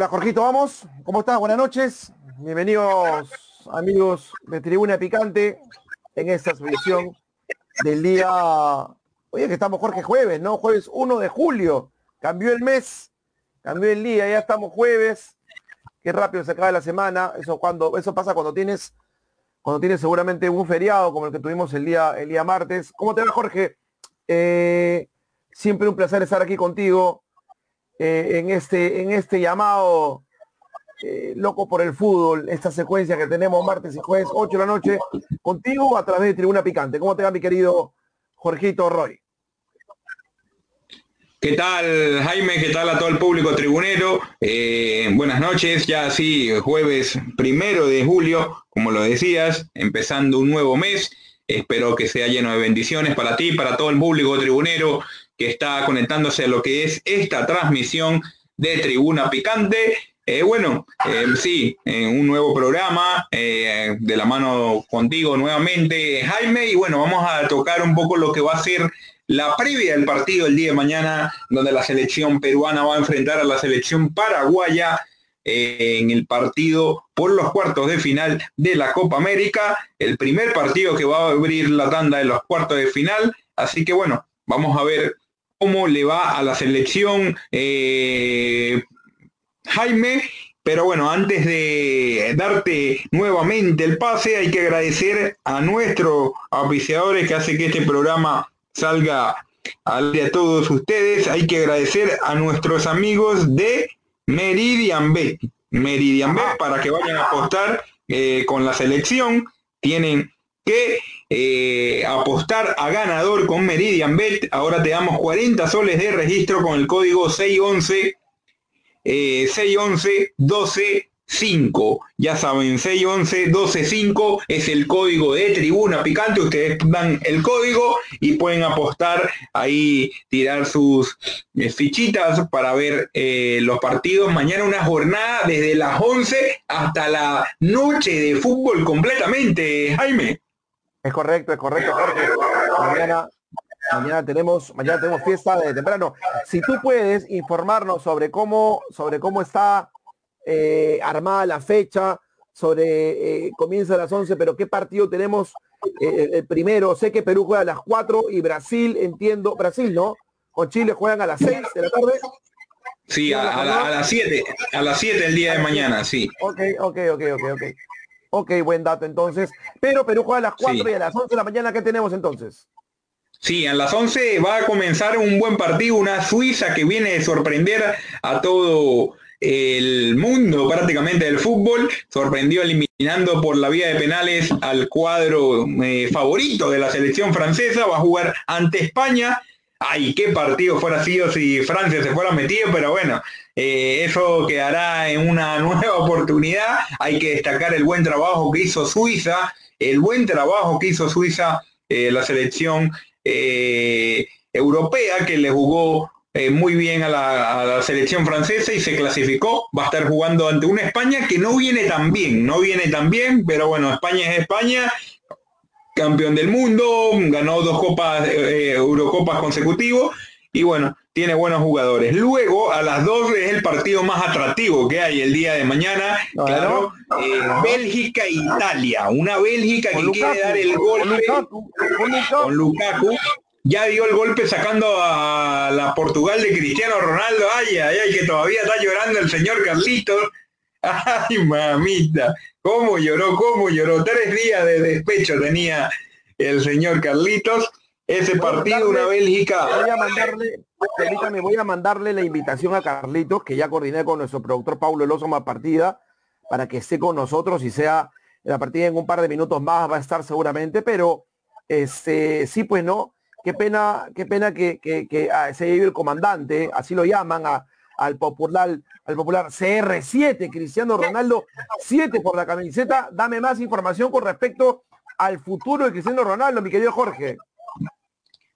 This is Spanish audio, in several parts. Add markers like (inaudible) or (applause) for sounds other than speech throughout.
Hola Jorgito, vamos. ¿Cómo estás? Buenas noches. Bienvenidos amigos de Tribuna Picante en esta edición del día... Oye, que estamos Jorge jueves, ¿no? Jueves 1 de julio. Cambió el mes, cambió el día, ya estamos jueves. Qué rápido se acaba la semana. Eso cuando, eso pasa cuando tienes, cuando tienes seguramente un feriado como el que tuvimos el día, el día martes. ¿Cómo te va, Jorge? Eh, siempre un placer estar aquí contigo eh, en, este, en este llamado eh, loco por el fútbol, esta secuencia que tenemos martes y jueves, 8 de la noche, contigo a través de Tribuna Picante. ¿Cómo te va, mi querido Jorgito Roy? ¿Qué tal, Jaime? ¿Qué tal a todo el público tribunero? Eh, buenas noches, ya sí, jueves primero de julio, como lo decías, empezando un nuevo mes. Espero que sea lleno de bendiciones para ti, para todo el público tribunero, que está conectándose a lo que es esta transmisión de Tribuna Picante. Eh, bueno, eh, sí, un nuevo programa eh, de la mano contigo nuevamente, Jaime, y bueno, vamos a tocar un poco lo que va a ser la previa del partido el día de mañana, donde la selección peruana va a enfrentar a la selección paraguaya en el partido por los cuartos de final de la Copa América, el primer partido que va a abrir la tanda de los cuartos de final, así que bueno, vamos a ver cómo le va a la selección eh, Jaime. Pero bueno, antes de darte nuevamente el pase, hay que agradecer a nuestros auspiciadores que hace que este programa salga al de todos ustedes. Hay que agradecer a nuestros amigos de Meridian Bet. Meridian Bet para que vayan a apostar eh, con la selección. Tienen que eh, apostar a ganador con Meridian Bet. Ahora te damos 40 soles de registro con el código 611 611 12 5. Ya saben, 611 12 5 es el código de Tribuna Picante. Ustedes dan el código y pueden apostar ahí, tirar sus eh, fichitas para ver eh, los partidos. Mañana una jornada desde las 11 hasta la noche de fútbol completamente, Jaime. Es correcto, es correcto, Jorge. Mañana, mañana tenemos, mañana tenemos fiesta de temprano. Si tú puedes informarnos sobre cómo, sobre cómo está eh, armada la fecha, sobre eh, comienza a las 11, pero qué partido tenemos eh, el primero. Sé que Perú juega a las 4 y Brasil, entiendo, Brasil, ¿no? Con Chile juegan a las 6 de la tarde. Sí, a, a las 7, a las 7 el día de mañana, sí. Ok, ok, ok, ok, ok. Ok, buen dato entonces. Pero Perú juega a las 4 y a las 11 de la mañana, ¿qué tenemos entonces? Sí, a las 11 va a comenzar un buen partido, una Suiza que viene de sorprender a todo el mundo prácticamente del fútbol, sorprendió eliminando por la vía de penales al cuadro eh, favorito de la selección francesa, va a jugar ante España. Ay, qué partido fuera sido si Francia se fuera metido, pero bueno, eh, eso quedará en una (laughs) nueva oportunidad. Hay que destacar el buen trabajo que hizo Suiza, el buen trabajo que hizo Suiza, eh, la selección eh, europea, que le jugó muy bien a la, selección francesa y se clasificó. Va a estar jugando ante una España que no viene tan bien, no viene tan bien, pero bueno, España es España, campeón del mundo, ganó dos copas, Eurocopas consecutivos y bueno, tiene buenos jugadores. Luego, a las 2 es el partido más atractivo que hay el día de mañana. claro, eh, Bélgica e Italia. Una Bélgica que quiere dar el golpe con Lukaku. Ya dio el golpe sacando a la Portugal de Cristiano Ronaldo. Ay, ay, ay, que todavía está llorando el señor Carlitos. (laughs) Ay, mamita. ¿Cómo lloró? ¿Cómo lloró? Tres días de despecho tenía el señor Carlitos ese partido, una Bélgica. Voy a mandarle, permítame, voy a mandarle la invitación a Carlitos, que ya coordiné con nuestro productor Paulo Eloso más partida, para que esté con nosotros y sea la partida en un par de minutos más va a estar seguramente, pero este sí pues no, qué pena, qué pena que, que, ah, se haya ido el comandante, así lo llaman al popular, al popular CR7, Cristiano Ronaldo, 7 por la camiseta. Dame más información con respecto al futuro de Cristiano Ronaldo, mi querido Jorge.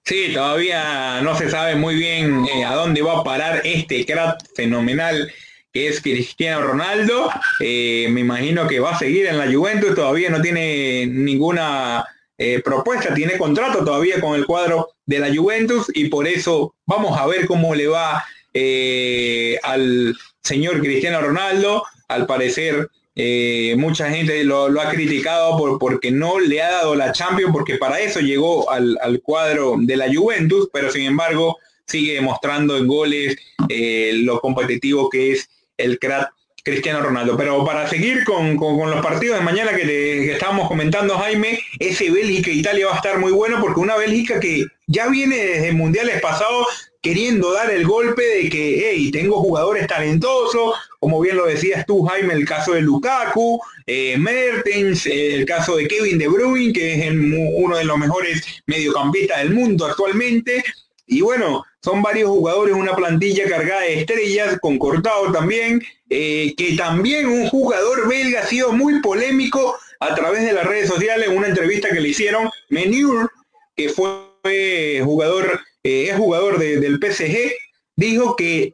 Sí, todavía no se sabe muy bien eh, a dónde va a parar este crack fenomenal que es Cristiano Ronaldo. Eh, me imagino que va a seguir en la Juventus, todavía no tiene ninguna eh, propuesta, tiene contrato todavía con el cuadro de la Juventus y por eso vamos a ver cómo le va eh, al señor Cristiano Ronaldo. Al parecer, eh, mucha gente lo, ha criticado por, porque no le ha dado la Champions, porque para eso llegó al, cuadro de la Juventus, pero sin embargo sigue demostrando en goles eh, lo competitivo que es el crack Cristiano Ronaldo. Pero para seguir con, los partidos de mañana que, estábamos comentando, Jaime, ese Bélgica-Italia va a estar muy bueno porque una Bélgica que ya viene desde mundiales pasados queriendo dar el golpe de que, hey, tengo jugadores talentosos, como bien lo decías tú, Jaime, el caso de Lukaku, eh, Mertens, el caso de Kevin De Bruyne, que es uno de los mejores mediocampistas del mundo actualmente, y bueno, son varios jugadores, una plantilla cargada de estrellas, con cortado también, eh, que también un jugador belga ha sido muy polémico a través de las redes sociales, en una entrevista que le hicieron, Menur, que fue jugador, eh, es jugador del PSG, dijo que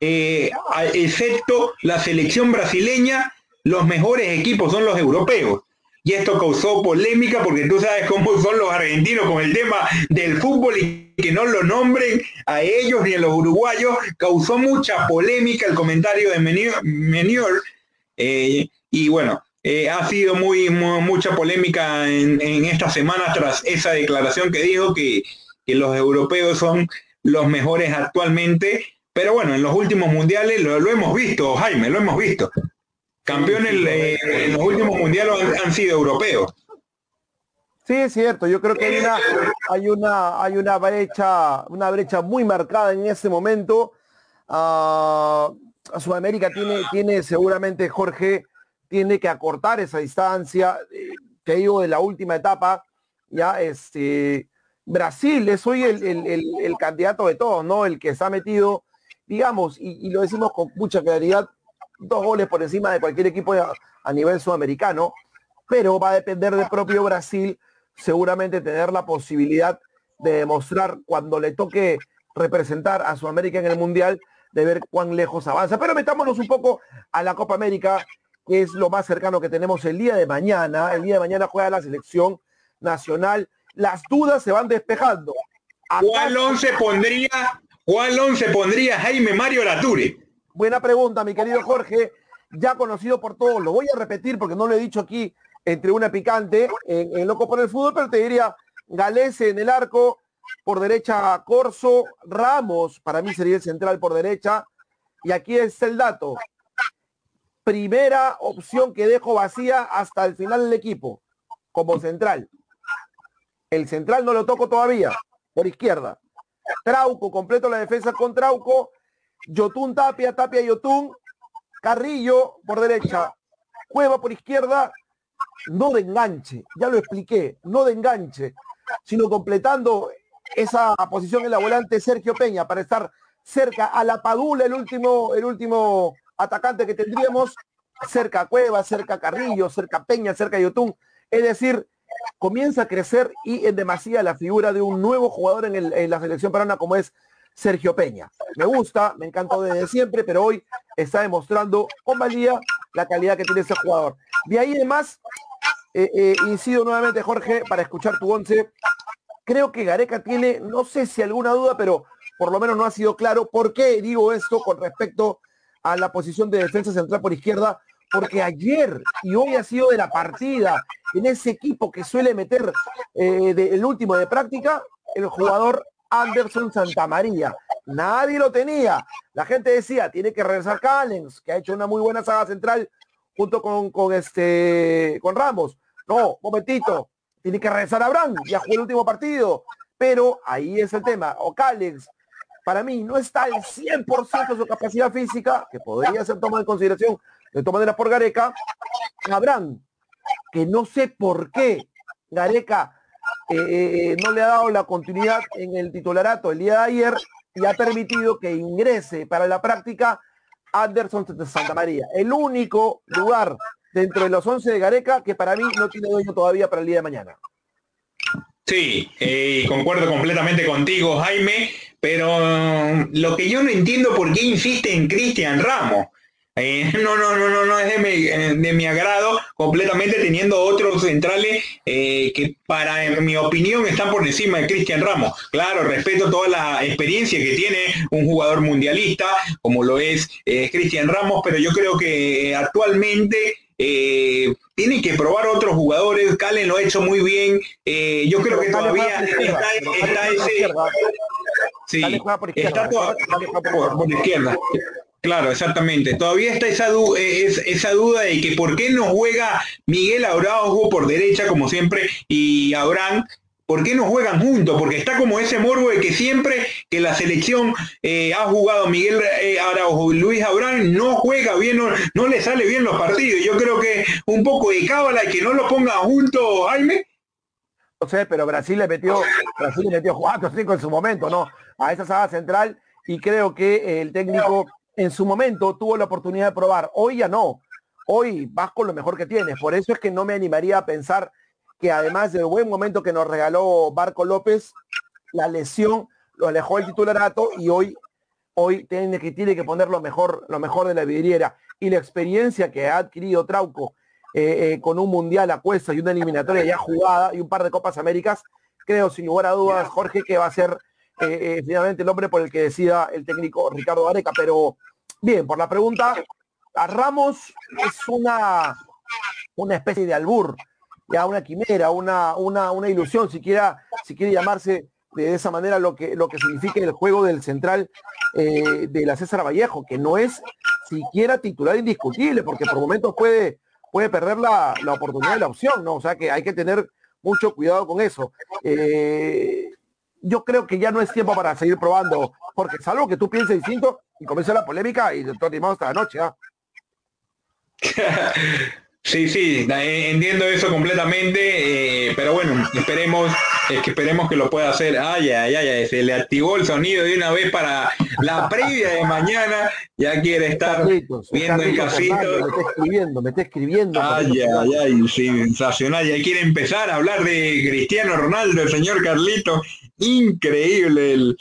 eh, excepto la selección brasileña, los mejores equipos son los europeos. Y esto causó polémica porque tú sabes cómo son los argentinos con el tema del fútbol y que no lo nombren a ellos ni a los uruguayos, causó mucha polémica el comentario de Menior, eh, y bueno, eh, ha sido muy, mucha polémica en, esta semana tras esa declaración que dijo que, los europeos son los mejores actualmente, pero bueno, en los últimos mundiales lo hemos visto, Jaime, lo hemos visto. Campeones eh, en los últimos mundiales han, sido europeos. Sí, es cierto. Yo creo que hay una, hay una, hay una brecha, una brecha muy marcada en ese momento. Uh, Sudamérica tiene, tiene seguramente Jorge tiene que acortar esa distancia. que eh, digo de la última etapa. Ya, este, Brasil es hoy el, candidato de todos, ¿no? El que se ha metido, digamos, y lo decimos con mucha claridad, dos goles por encima de cualquier equipo a, nivel sudamericano, pero va a depender del propio Brasil seguramente tener la posibilidad de demostrar cuando le toque representar a Sudamérica en el Mundial, de ver cuán lejos avanza. Pero metámonos un poco a la Copa América, que es lo más cercano que tenemos el día de mañana. El día de mañana juega la selección nacional. Las dudas se van despejando. ¿Cuál once pondría, cuál once pondría Jaime Mario Laturi? Buena pregunta, mi querido Jorge. Ya conocido por todos. Lo voy a repetir porque no lo he dicho aquí entre una picante en, Loco por el Fútbol, pero te diría Galese en el arco, por derecha Corso, Ramos, para mí sería el central por derecha. Y aquí es el dato. Primera opción que dejo vacía hasta el final del equipo, como central. El central no lo toco todavía, por izquierda. Trauco, completo la defensa con Trauco. Yotun Tapia, Tapia Yotun, Carrillo por derecha, Cueva por izquierda, no de enganche, ya lo expliqué, no de enganche, sino completando esa posición en la volante Sergio Peña para estar cerca a la Padula, el último, el último atacante que tendríamos, cerca Cueva, cerca Carrillo, cerca Peña, cerca Yotun. Es decir, comienza a crecer y en demasía la figura de un nuevo jugador en, la selección peruana como es Sergio Peña. Me gusta, me encantó desde siempre, pero hoy está demostrando con valía la calidad que tiene ese jugador. De ahí además, eh, eh, incido nuevamente, Jorge, para escuchar tu once. Creo que Gareca tiene, no sé si alguna duda, pero por lo menos no ha sido claro por qué digo esto con respecto a la posición de defensa central por izquierda, porque ayer y hoy ha sido de la partida en ese equipo que suele meter eh, el último de práctica, el jugador Anderson Santamaría. Nadie lo tenía. La gente decía, tiene que regresar Callens, que ha hecho una muy buena saga central junto con, con, este, con Ramos. No, momentito, tiene que regresar Abraham, ya jugó el último partido. Pero ahí es el tema. O Callens, para mí, no está al 100% de su capacidad física, que podría ser tomada en consideración de todas maneras por Gareca. Abraham, que no sé por qué Gareca eh, eh, no le ha dado la continuidad en el titularato el día de ayer y ha permitido que ingrese para la práctica Anderson de Santa María. El único lugar dentro de los 11 de Gareca que para mí no tiene dueño todavía para el día de mañana. Sí, eh, concuerdo completamente contigo, Jaime, pero lo que yo no entiendo por qué insiste en Cristian Ramos. Eh, (laughs) no, no, no, no, no es de mi, eh, de mi agrado completamente teniendo otros centrales eh, que para en mi opinión están por encima de Cristian Ramos. Claro, respeto toda la experiencia que tiene un jugador mundialista como lo es Cristian Ramos, pero yo creo que actualmente tiene que probar otros jugadores. Calen lo ha hecho muy bien. yo creo que todavía está, ese. Sí, está por izquierda. Claro, exactamente. Todavía está esa, eh, esa duda de que por qué no juega Miguel Araujo por derecha, como siempre, y Abraham, ¿por qué no juegan juntos? Porque está como ese morbo de que siempre que la selección eh, ha jugado Miguel eh, Araujo y Luis Abraham no juega bien, no, le sale bien los partidos. Yo creo que un poco de cábala y que no lo pongan juntos, Jaime. No sé, pero Brasil le metió, Brasil le metió 4 5 en su momento, ¿no? A esa saga central y creo que el técnico en su momento tuvo la oportunidad de probar, hoy ya no. Hoy vas con lo mejor que tienes. Por eso es que no me animaría a pensar que además del buen momento que nos regaló Barco López, la lesión lo alejó el titularato y hoy, hoy tiene, que, tiene que poner lo mejor, lo mejor de la vidriera. Y la experiencia que ha adquirido Trauco eh, eh, con un mundial a cuesta y una eliminatoria ya jugada y un par de Copas Américas, creo sin lugar a dudas, Jorge, que va a ser eh, finalmente el hombre por el que decida el técnico Ricardo Areca. Pero bien, por la pregunta, a Ramos es una, una especie de albur, ya una quimera, una, una, una ilusión, si, si quiere llamarse de esa manera lo que, lo que significa el juego del central eh, de la César Vallejo, que no es siquiera titular indiscutible, porque por momentos puede, puede perder la, oportunidad de la opción, ¿no? O sea que hay que tener mucho cuidado con eso. Eh, yo creo que ya no es tiempo para seguir probando, porque salvo que tú pienses distinto y comience la polémica y te animamos hasta la noche. ¿ah? (laughs) Sí, sí, eh, entiendo eso completamente, eh, pero bueno, esperemos que esperemos que lo pueda hacer. Ay, ay, ay, se le activó el sonido de una vez para la previa de mañana. Ya quiere estar viendo el casito. me está escribiendo, me está escribiendo. Ay, ay, ay, sensacional. Ya quiere empezar a hablar de Cristiano Ronaldo, el señor Carlito. Increíble el,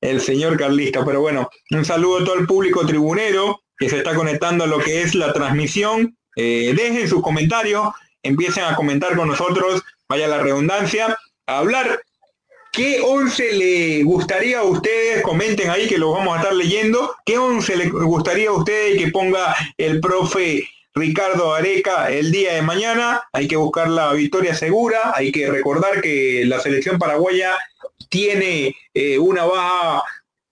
el señor Carlista. Pero bueno, un saludo a todo el público tribunero que se está conectando a lo que es la transmisión eh, dejen sus comentarios, empiecen a comentar con nosotros, vaya la redundancia, a hablar ¿Qué 11 le gustaría a ustedes? Comenten ahí que lo vamos a estar leyendo. ¿Qué 11 le gustaría a ustedes que ponga el profe Ricardo Areca el día de mañana? Hay que buscar la victoria segura. Hay que recordar que la selección paraguaya tiene eh, una baja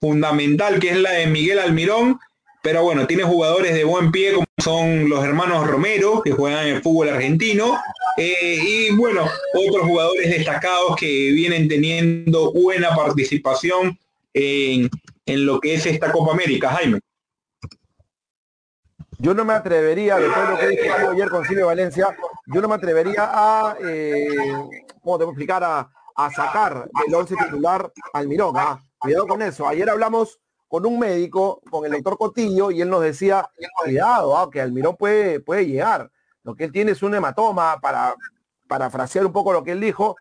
fundamental que es la de Miguel Almirón pero bueno, tiene jugadores de buen pie como son los hermanos Romero, que juegan en el fútbol argentino, eh, y bueno, otros jugadores destacados que vienen teniendo buena participación en, lo que es esta Copa América, Jaime. Yo no me atrevería, después de lo que dije ayer con Silvio Valencia, yo no me atrevería a, eh, ¿cómo te voy a explicar? A, sacar del once titular al Mirón. ¿ah? Cuidado con eso. Ayer hablamos con un médico, con el doctor Cotillo, y él nos decía, cuidado, ah, que Almirón puede, puede llegar. Lo que él tiene es un hematoma, para parafrasear un poco lo que él dijo,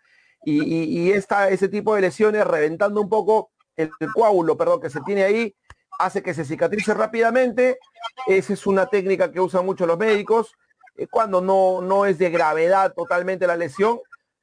y, ese tipo de lesiones, reventando un poco el, coágulo, perdón, que se tiene ahí, hace que se cicatrice rápidamente. Esa es una técnica que usan mucho los médicos, eh, cuando no, no es de gravedad totalmente la lesión.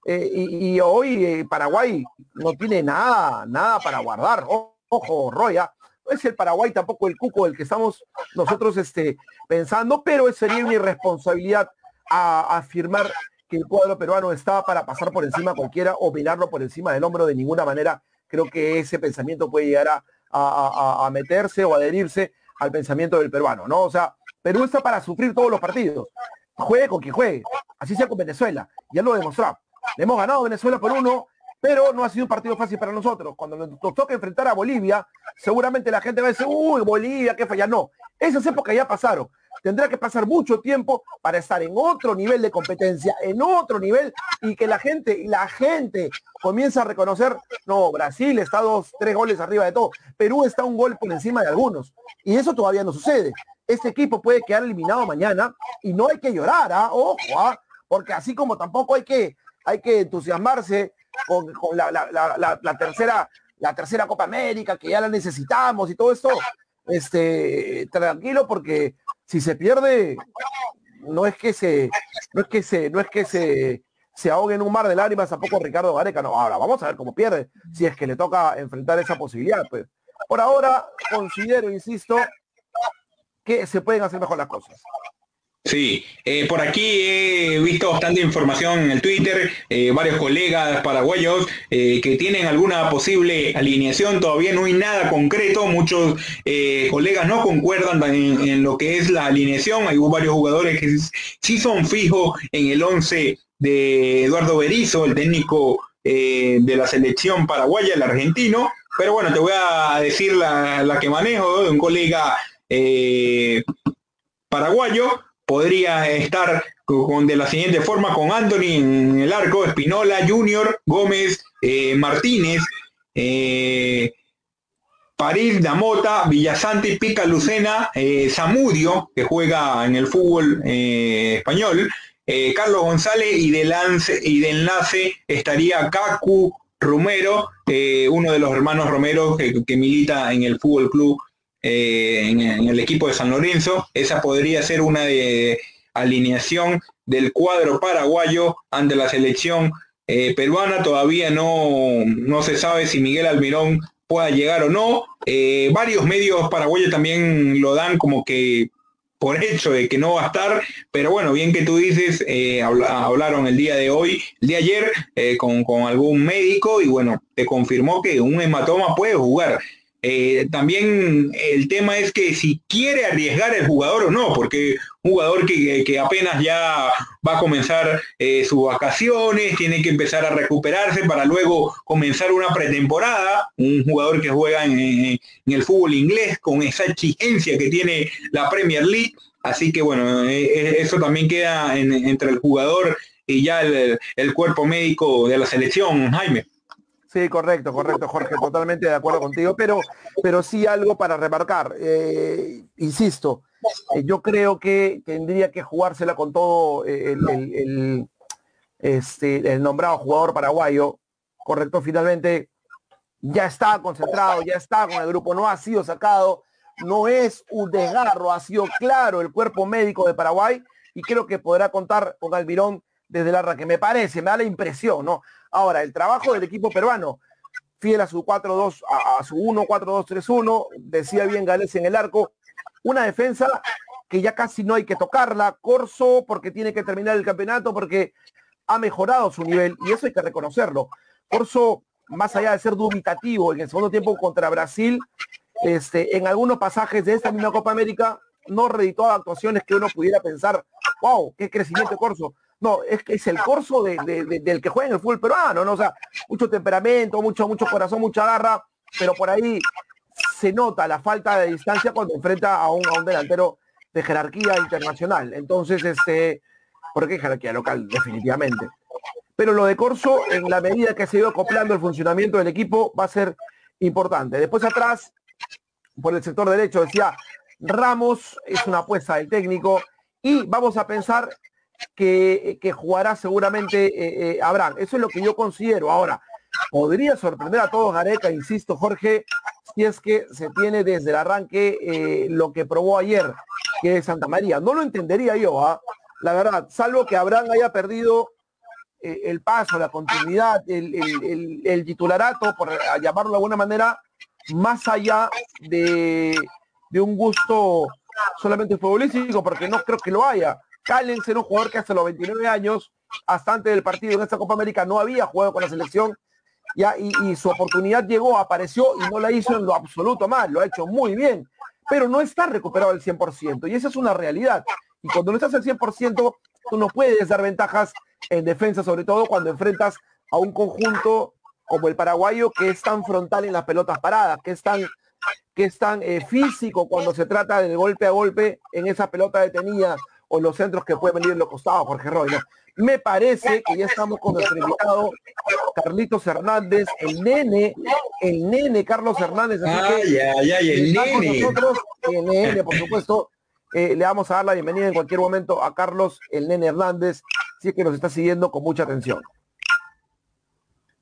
Eh, y, hoy eh, Paraguay no tiene nada, nada para guardar. Ojo, Roya, es el Paraguay tampoco el cuco del que estamos nosotros este, pensando, pero sería una irresponsabilidad a, afirmar que el cuadro peruano está para pasar por encima cualquiera o mirarlo por encima del hombro de ninguna manera. Creo que ese pensamiento puede llegar a, meterse o adherirse al pensamiento del peruano, ¿no? O sea, Perú está para sufrir todos los partidos. Juegue con quien juegue. Así sea con Venezuela. Ya lo demostró. Hemos ganado Venezuela por uno pero no ha sido un partido fácil para nosotros. Cuando nos, toca enfrentar a Bolivia, seguramente la gente va a decir, uy, Bolivia, qué falla. No, esas épocas ya pasaron. Tendrá que pasar mucho tiempo para estar en otro nivel de competencia, en otro nivel, y que la gente, la gente comienza a reconocer, no, Brasil está dos, tres goles arriba de todo, Perú está un gol por encima de algunos. Y eso todavía no sucede. Este equipo puede quedar eliminado mañana y no hay que llorar, ¿ah? ojo, ¿ah? porque así como tampoco hay que, hay que entusiasmarse con, la, tercera, la tercera Copa América, que ya la necesitamos y todo esto, este, tranquilo porque si se pierde, no es que se, no es que se, no es que se, se ahogue en un mar de lágrimas tampoco Ricardo Gareca. No, ahora vamos a ver cómo pierde, si es que le toca enfrentar esa posibilidad. Pues. Por ahora, considero, insisto, que se pueden hacer mejor las cosas. Sí, eh, por aquí he visto bastante información en el Twitter, eh, varios colegas paraguayos eh, que tienen alguna posible alineación, todavía no hay nada concreto, muchos colegas no concuerdan en, lo que es la alineación, hay varios jugadores que sí son fijos en el 11 de Eduardo Berizo, el técnico de la selección paraguaya, el argentino, pero bueno, te voy a decir la, que manejo de un colega paraguayo, podría estar con, de la siguiente forma con Anthony en el arco, Espinola, Junior, Gómez, eh, Martínez, eh, París, Damota, Villasanti, Pica Lucena, eh, Zamudio, que juega en el fútbol español, Carlos González y de, lance, y de enlace estaría Cacu Romero, uno de los hermanos Romero que, que milita en el Fútbol Club eh, en, el equipo de San Lorenzo. Esa podría ser una de alineación del cuadro paraguayo ante la selección eh, peruana. Todavía no, no se sabe si Miguel Almirón pueda llegar o no. Eh, varios medios paraguayos también lo dan como que por hecho de que no va a estar, pero bueno, bien que tú dices, hablaron el día de hoy, el de ayer, con, con, algún médico y bueno, te confirmó que un hematoma puede jugar. Eh, también el tema es que si quiere arriesgar el jugador o no, porque un jugador que, apenas ya va a comenzar eh, sus vacaciones, tiene que empezar a recuperarse para luego comenzar una pretemporada, un jugador que juega en, el fútbol inglés con esa exigencia que tiene la Premier League, así que bueno, eh, eso también queda entre el jugador y ya el cuerpo médico de la selección, Jaime. Sí, correcto, correcto, Jorge, totalmente de acuerdo contigo, pero, pero sí algo para remarcar. Eh, insisto, eh, yo creo que tendría que jugársela con todo eh, el, este, el nombrado jugador paraguayo, correcto, finalmente ya está concentrado, ya está con el grupo, no ha sido sacado, no es un desgarro, ha sido claro el cuerpo médico de Paraguay y creo que podrá contar con Almirón desde la que me parece, me da la impresión, ¿no? Ahora, el trabajo del equipo peruano, fiel a su 4-2, a, su 1-4-2-3-1, decía bien Gales en el arco, una defensa que ya casi no hay que tocarla, Corso porque tiene que terminar el campeonato, porque ha mejorado su nivel, y eso hay que reconocerlo. Corso, más allá de ser dubitativo en el segundo tiempo contra Brasil, este, en algunos pasajes de esta misma Copa América, no reeditó actuaciones que uno pudiera pensar, wow, qué crecimiento Corso. No, es que es el corso del que juega en el fútbol peruano, ¿no? O sea, mucho temperamento, mucho, mucho corazón, mucha garra, pero por ahí se nota la falta de distancia cuando enfrenta a un, a un delantero de jerarquía internacional. Entonces, este, porque jerarquía local, definitivamente. Pero lo de Corso, en la medida que se ha ido acoplando el funcionamiento del equipo, va a ser importante. Después atrás, por el sector derecho, decía, Ramos es una apuesta del técnico y vamos a pensar que, jugará seguramente eh, eh, Abraham. Eso es lo que yo considero. Ahora, podría sorprender a todos Gareca, insisto, Jorge, si es que se tiene desde el arranque eh, lo que probó ayer, que es Santa María. No lo entendería yo, ¿ah? la verdad, salvo que Abraham haya perdido el paso, la continuidad, el, titularato, por llamarlo de alguna manera, más allá de, de un gusto solamente futbolístico, porque no creo que lo haya. Callens era un jugador que hasta los 29 años, hasta antes del partido en esta Copa América, no había jugado con la selección y, su oportunidad llegó, apareció y no la hizo en lo absoluto mal, lo ha hecho muy bien, pero no está recuperado al 100% y esa es una realidad. Y cuando no estás al 100%, tú no puedes dar ventajas en defensa, sobre todo cuando enfrentas a un conjunto como el paraguayo que es tan frontal en las pelotas paradas, que es tan, que es tan eh, físico cuando se trata de golpe a golpe en esa pelota detenida o los centros que pueden venir en los costados, Jorge Roy. Me parece que ya estamos con nuestro invitado Carlitos Hernández, el nene, el nene Carlos Hernández. Así el nene. Nosotros, el nene, por supuesto. Eh, le vamos a dar la bienvenida en cualquier momento a Carlos, el nene Hernández, si que nos está siguiendo con mucha atención.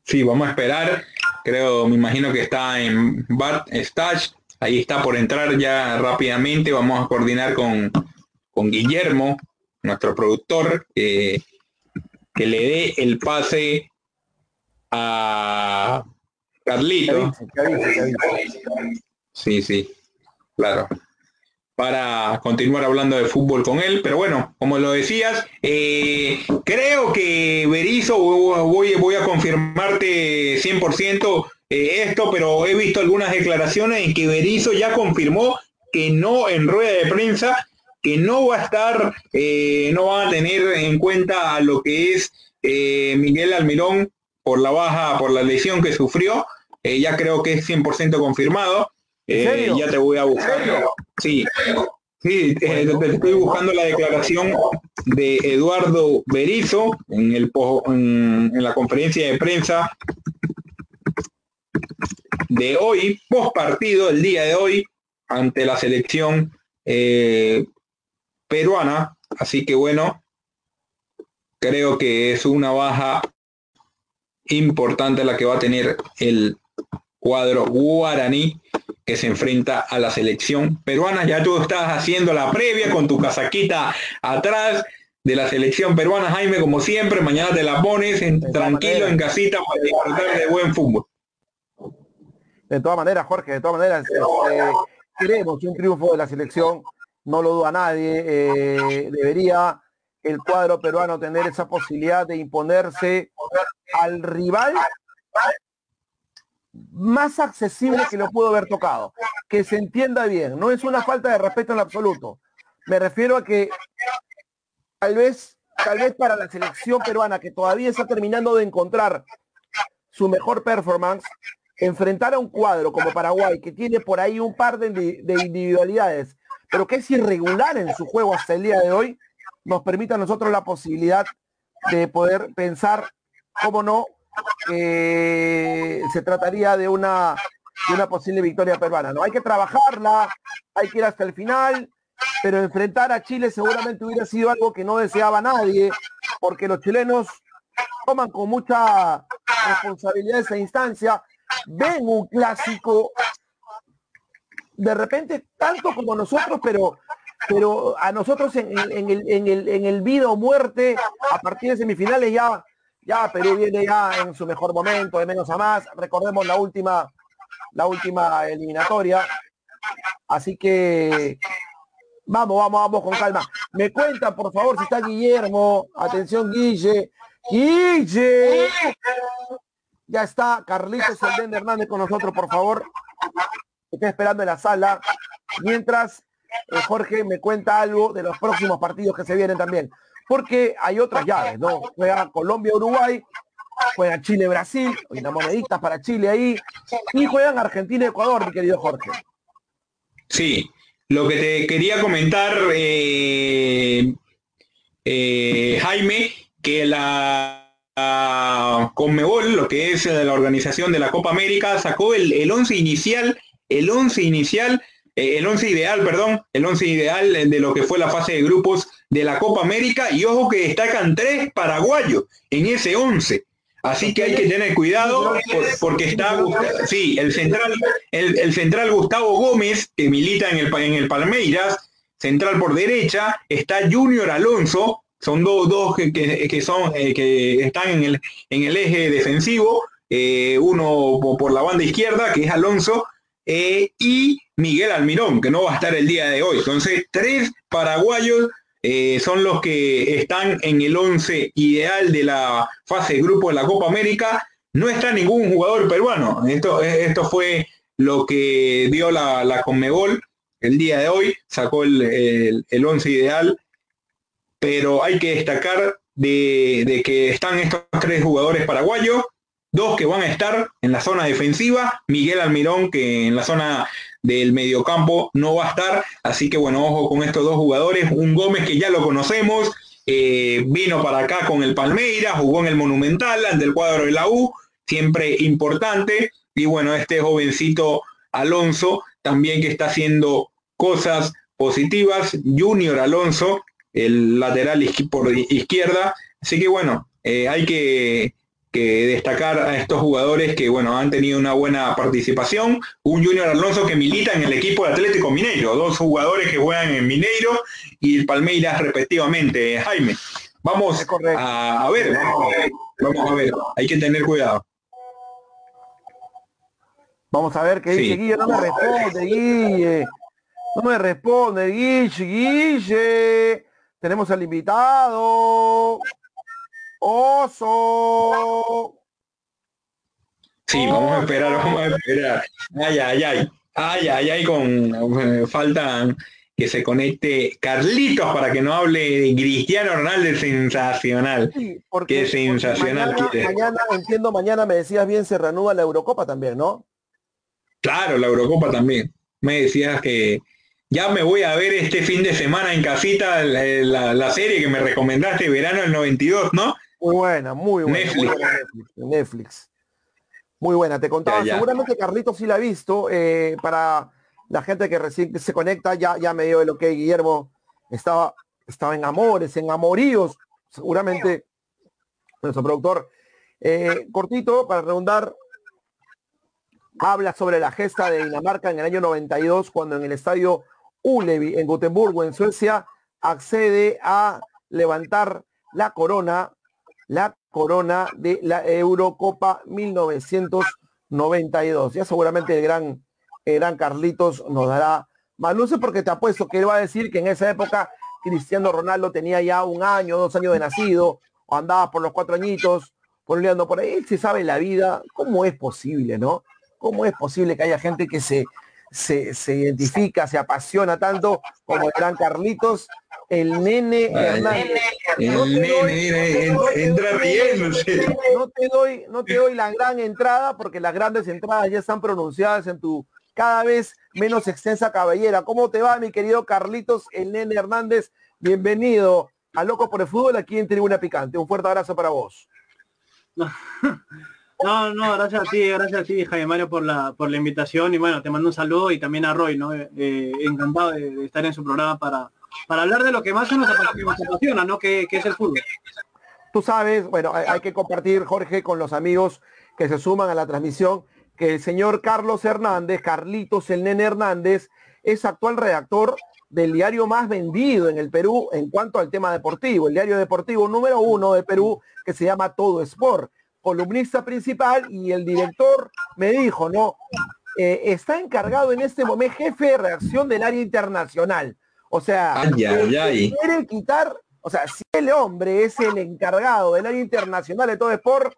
Sí, vamos a esperar. Creo, me imagino que está en Bart Stash. Ahí está por entrar ya rápidamente. Vamos a coordinar con, con Guillermo, nuestro productor, que le dé el pase a Carlito. Sí, sí, claro. Para continuar hablando de fútbol con él, pero bueno, como lo decías, eh, creo que Berizzo, voy, voy a confirmarte 100% eh, esto, pero he visto algunas declaraciones en que Berizzo ya confirmó que no en rueda de prensa, que no va a estar, eh, no va a tener en cuenta a lo que es Miguel Almirón por la baja, por la lesión que sufrió, ya creo que es 100% confirmado. Eh, ya te voy a buscar. Sí, sí eh, estoy buscando la declaración de Eduardo Berizo en, el, en, la conferencia de prensa de hoy, post partido, el día de hoy, ante la selección eh, peruana. Así que bueno, creo que es una baja importante la que va a tener el cuadro guaraní que se enfrenta a la selección peruana. Ya tú estás haciendo la previa con tu casaquita atrás de la selección peruana, Jaime, como siempre, mañana te la pones en, tranquilo en casita para disfrutar de buen fútbol. De todas maneras, Jorge, de todas maneras, este, queremos un triunfo de la selección, no lo duda nadie, eh, debería el cuadro peruano tener esa posibilidad de imponerse al rival más accesible que lo puedo haber tocado. Que se entienda bien, no es una falta de respeto en absoluto. Me refiero a que tal vez, tal vez para la selección peruana que todavía está terminando de encontrar su mejor performance, enfrentar a un cuadro como Paraguay, que tiene por ahí un par de individualidades, pero que es irregular en su juego hasta el día de hoy, nos permite a nosotros la posibilidad de poder pensar, cómo no, se trataría de una, de una posible victoria peruana. ¿no? Hay que trabajarla, hay que ir hasta el final, pero enfrentar a Chile seguramente hubiera sido algo que no deseaba nadie, porque los chilenos toman con mucha responsabilidad esa instancia, ven un clásico de repente tanto como nosotros, pero pero a nosotros en, en, el, en, el, en el vida o muerte, a partir de semifinales ya ya Perú viene ya en su mejor momento, de menos a más. Recordemos la última, la última eliminatoria. Así que vamos, vamos, vamos con calma. Me cuentan, por favor, si está Guillermo. Atención, Guille. Guille. Ya está Carlitos Saldén Hernández con nosotros, por favor. Estoy esperando en la sala. Mientras eh, Jorge me cuenta algo de los próximos partidos que se vienen también porque hay otras llaves, ¿no? Juega Colombia-Uruguay, juega Chile-Brasil, hay una monedita para Chile ahí, y juegan Argentina-Ecuador, mi querido Jorge. Sí, lo que te quería comentar, eh, eh, Jaime, que la, Conmebol, lo que es la organización de la Copa América, sacó el, el once inicial, el once inicial eh, el once ideal, perdón, el once ideal de lo que fue la fase de grupos de la Copa América y ojo que destacan tres paraguayos en ese once. Así que hay que tener cuidado porque está, sí, el central, el, central Gustavo Gómez, que milita en el, en el Palmeiras, central por derecha, está Junior Alonso, son dos, dos que, son, eh, que están en el, en el eje defensivo, eh, uno por la banda izquierda, que es Alonso, y Miguel Almirón, que no va a estar el día de hoy. Entonces, tres paraguayos eh, son los que están en el 11 ideal de la fase grupo de la Copa América. No está ningún jugador peruano. Esto, esto fue lo que dio la, la Conmebol el día de hoy, sacó el, el, 11 ideal, pero hay que destacar de, de que están estos tres jugadores paraguayos, dos que van a estar en la zona defensiva, Miguel Almirón que en la zona del mediocampo no va a estar, así que bueno, ojo con estos dos jugadores, un Gómez que ya lo conocemos, eh, vino para acá con el Palmeira, jugó en el Monumental, ante el cuadro de la U, siempre importante, y bueno, este jovencito Alonso, también que está haciendo cosas positivas, Junior Alonso, el lateral por izquierda, así que bueno, eh, hay que que destacar a estos jugadores que bueno han tenido una buena participación. Un Junior Alonso que milita en el equipo de Atlético Mineiro, dos jugadores que juegan en Mineiro y el Palmeiras respectivamente. Jaime, vamos a, ver, vamos a ver, hay que tener cuidado. Vamos a ver qué dice Guille, no me responde, Guille. No me responde, Guille, Guille. Tenemos al invitado. Oso. Sí, vamos a esperar, vamos a esperar. Ay, ay, ay. Ay, ay, ay, con falta faltan que se conecte Carlitos para que no hable de Cristiano Ronaldo sensacional. Sí, porque, Qué sensacional mañana, entiendo, mañana me decías bien, se reanuda la Eurocopa también, ¿no? Claro, la Eurocopa también. Me decías que ya me voy a ver este fin de semana en casita la, serie que me recomendaste, verano del 92, ¿no? Muy buena, muy buena. Netflix. Netflix. Muy buena, te contaba, seguramente Carlitos sí la ha visto. Eh, para la gente que recién se conecta, ya, ya me dio el ok, Guillermo estaba, estaba en amores, en amoríos, seguramente nuestro productor. Eh, cortito, para redundar, habla sobre la gesta de Dinamarca en el año 92, cuando en el estadio Ulevi, en Gotemburgo, en Suecia, accede a levantar la corona la corona de la Eurocopa 1992. Ya seguramente el gran, gran Carlitos nos dará más luces porque te apuesto que él va a decir que en esa época Cristiano Ronaldo tenía ya un año, dos años de nacido, o andaba por los cuatro añitos, poniendo por ahí, él se sabe la vida, ¿cómo es posible, no? ¿Cómo es posible que haya gente que se, se, se identifica, se apasiona tanto como el gran Carlitos el nene Hernández. no te doy, no te doy la gran entrada porque las grandes entradas ya están pronunciadas en tu cada vez menos extensa cabellera. ¿Cómo te va, mi querido Carlitos, el nene Hernández? Bienvenido a Loco por el Fútbol aquí en Tribuna Picante. Un fuerte abrazo para vos. (laughs) No, no, gracias a ti, gracias a ti, Jaime Mario, por la, por la invitación y bueno, te mando un saludo y también a Roy, ¿no? Eh, encantado de, estar en su programa para, para hablar de lo que más nos apasiona, ¿no? Que, es el fútbol. Tú sabes, bueno, hay, que compartir, Jorge, con los amigos que se suman a la transmisión, que el señor Carlos Hernández, Carlitos el Nene Hernández, es actual redactor del diario más vendido en el Perú en cuanto al tema deportivo, el diario deportivo número uno de Perú, que se llama Todo Sport, columnista principal y el director me dijo, ¿no? Eh, está encargado en este momento jefe de redacción del área internacional. O sea, quiere quitar, o sea, si el hombre es el encargado del área internacional de todo sport,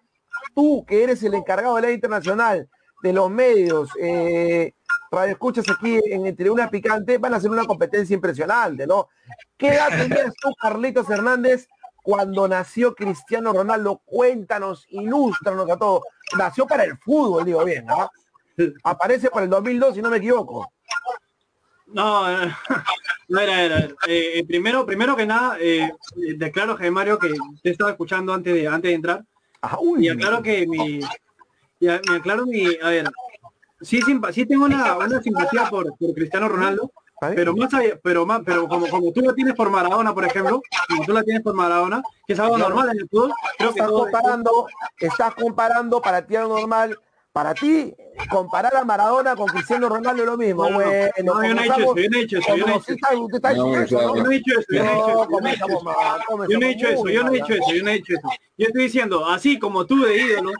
tú que eres el encargado del área internacional de los medios, eh, radio escuchas aquí en Entre una Picante, van a hacer una competencia impresionante, ¿no? ¿Qué edad (laughs) tenías tú, Carlitos Hernández, cuando nació Cristiano Ronaldo? Cuéntanos, ilústranos a todos. Nació para el fútbol, digo bien, ¿no? (laughs) Aparece para el 2002, si no me equivoco. No, no era, era. Eh, eh, primero, primero que nada, eh, declaro, Jaime Mario, que te estaba escuchando antes de, antes de entrar. Ah, y aclaro que mi, ya, me aclaro mi, a ver, sí, sí tengo una, una simpatía por, por Cristiano Ronaldo, pero más pero más, pero como, como tú la tienes por Maradona, por ejemplo, como tú la tienes por Maradona, que es algo normal en el fútbol, creo que estás comparando, estás comparando para ti algo normal para ti, comparar a Maradona con Cristiano Ronaldo es lo mismo. No, bueno, no, yo no he hecho eso, yo no he hecho eso. Yo no he hecho eso, yo no he hecho eso, yo no he hecho eso, yo no he hecho eso, yo no he hecho eso. Yo estoy diciendo, así como tú de ídolo,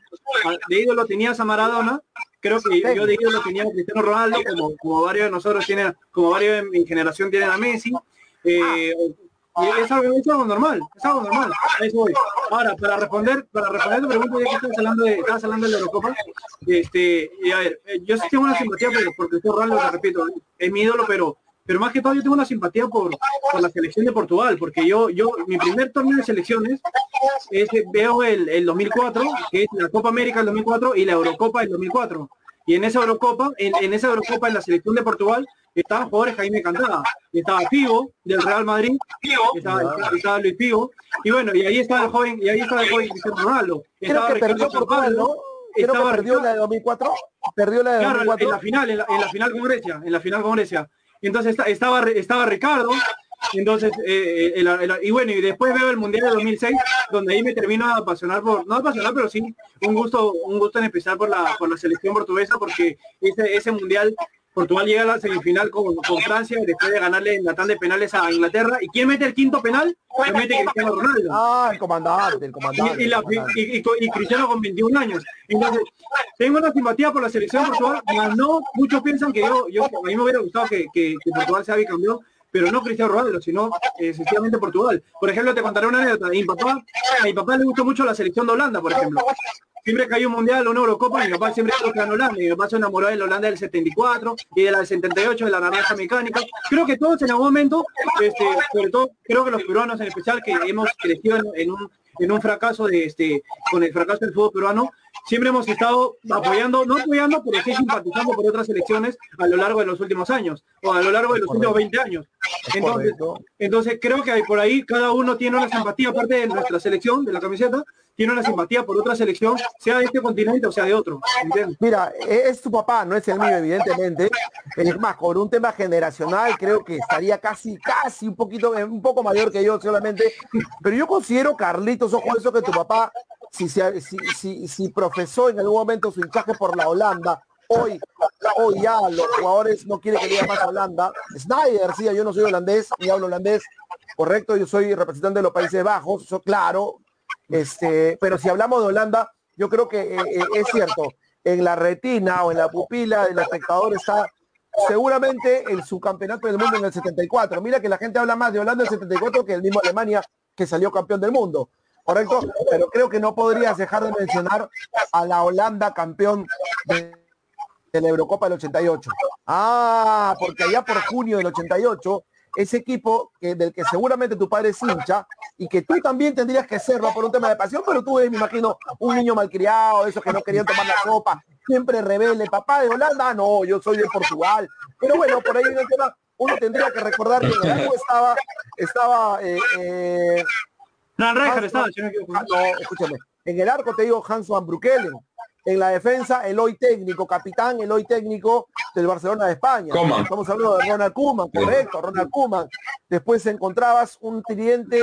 de ídolo tenías a Maradona, creo que yo de ídolo tenía a Cristiano Ronaldo, como, como varios de nosotros tienen, como varios de mi generación tienen a Messi, eh, algo, es algo normal, es algo normal. Eso voy. Ahora, para responder, para responder tu pregunta, ya que estás hablando de, estás hablando de la Eurocopa, este, y a ver, eh, yo sí tengo una simpatía por, por Cristiano Ronaldo, repito, es mi ídolo, pero pero más que todo yo tengo una simpatía por, por, la selección de Portugal, porque yo, yo, mi primer torneo de selecciones es, veo el, el 2004, que es la Copa América del 2004 y la Eurocopa del 2004. Y en esa Eurocopa, en, en esa Eurocopa, en la selección de Portugal, estaban jugadores Jaime Cantada, estaba Figo del Real Madrid, estaba, estaba, Luis Figo, y bueno, y ahí estaba el joven, y ahí estaba el joven Cristiano Ronaldo. Estaba Creo que perdió Portugal, ¿no? estaba, perdió la de 2004, perdió la de claro, 2004. en la final, en la, en la, final con Grecia, en la final con Grecia. Entonces estaba, estaba Ricardo, Entonces, eh, eh, y bueno, y después veo el Mundial de 2006, donde ahí me termino a apasionar por, no apasionar, pero sí un gusto, un gusto en especial por la, por la selección portuguesa, porque ese, ese Mundial Portugal llega a la semifinal con, Francia después de ganarle en la tanda de penales a Inglaterra. ¿Y quién mete el quinto penal? Lo mete Cristiano Ronaldo. Ah, el comandante, el comandante. Y, Cristiano con 21 años. Entonces, tengo una simpatía por la selección de Portugal, no muchos piensan que yo, yo a mí me hubiera gustado que, que, que Portugal sea bicampeón, pero no Cristiano Ronaldo, sino eh, sencillamente Portugal. Por ejemplo, te contaré una anécdota. Mi papá, a mi papá le gustó mucho la selección de Holanda, por ejemplo siempre que hay un mundial o una Eurocopa, mi papá siempre que en Holanda. Mi papá se enamoró de la Holanda del 74 y de la del 78, de la naranja mecánica. Creo que todos en algún momento, este, sobre todo creo que los peruanos en especial, que hemos crecido en, un, en un fracaso de este, con el fracaso del fútbol peruano, siempre hemos estado apoyando, no apoyando, pero sí simpatizando por otras elecciones a lo largo de los últimos años, o a lo largo de los últimos 20 años. Entonces, entonces creo que por ahí cada uno tiene una simpatía, aparte de nuestra selección, de la camiseta, tiene una simpatía por otra selección, sea de este continente o sea de otro. Mira, es tu papá, no es el mío, evidentemente. Es más, con un tema generacional, creo que estaría casi, casi un poquito, un poco mayor que yo solamente. Pero yo considero, Carlitos, ojo eso que tu papá, si, si, si, profesó en algún momento su hinchaje por la Holanda, hoy, hoy ya los jugadores no quieren que diga más Holanda. Snyder, sí, yo no soy holandés, ni hablo holandés, correcto, yo soy representante de los Países Bajos, eso claro, este, pero si hablamos de Holanda, yo creo que eh, eh, es cierto, en la retina o en la pupila del espectador está seguramente el subcampeonato del mundo en el 74. Mira que la gente habla más de Holanda en el 74 que el mismo Alemania que salió campeón del mundo. ¿Correcto? Pero creo que no podrías dejar de mencionar a la Holanda campeón de, la Eurocopa del 88. Ah, porque allá por junio del 88 ese equipo del que seguramente tu padre es hincha y que tú también tendrías que serlo por un tema de pasión, pero tú me imagino, un niño malcriado, esos que no querían tomar la copa, siempre rebelde, papá de Holanda, no, yo soy de Portugal. Pero bueno, por ahí en el tema, uno tendría que recordar que en el estaba, estaba eh, eh, no, estaba, no, escúchame, en el arco te digo Hans van Broekelen, en la defensa, el hoy técnico, capitán, el hoy técnico del Barcelona de España. Estamos hablando de Ronald Koeman, correcto, Ronald Koeman. Después encontrabas un tridente,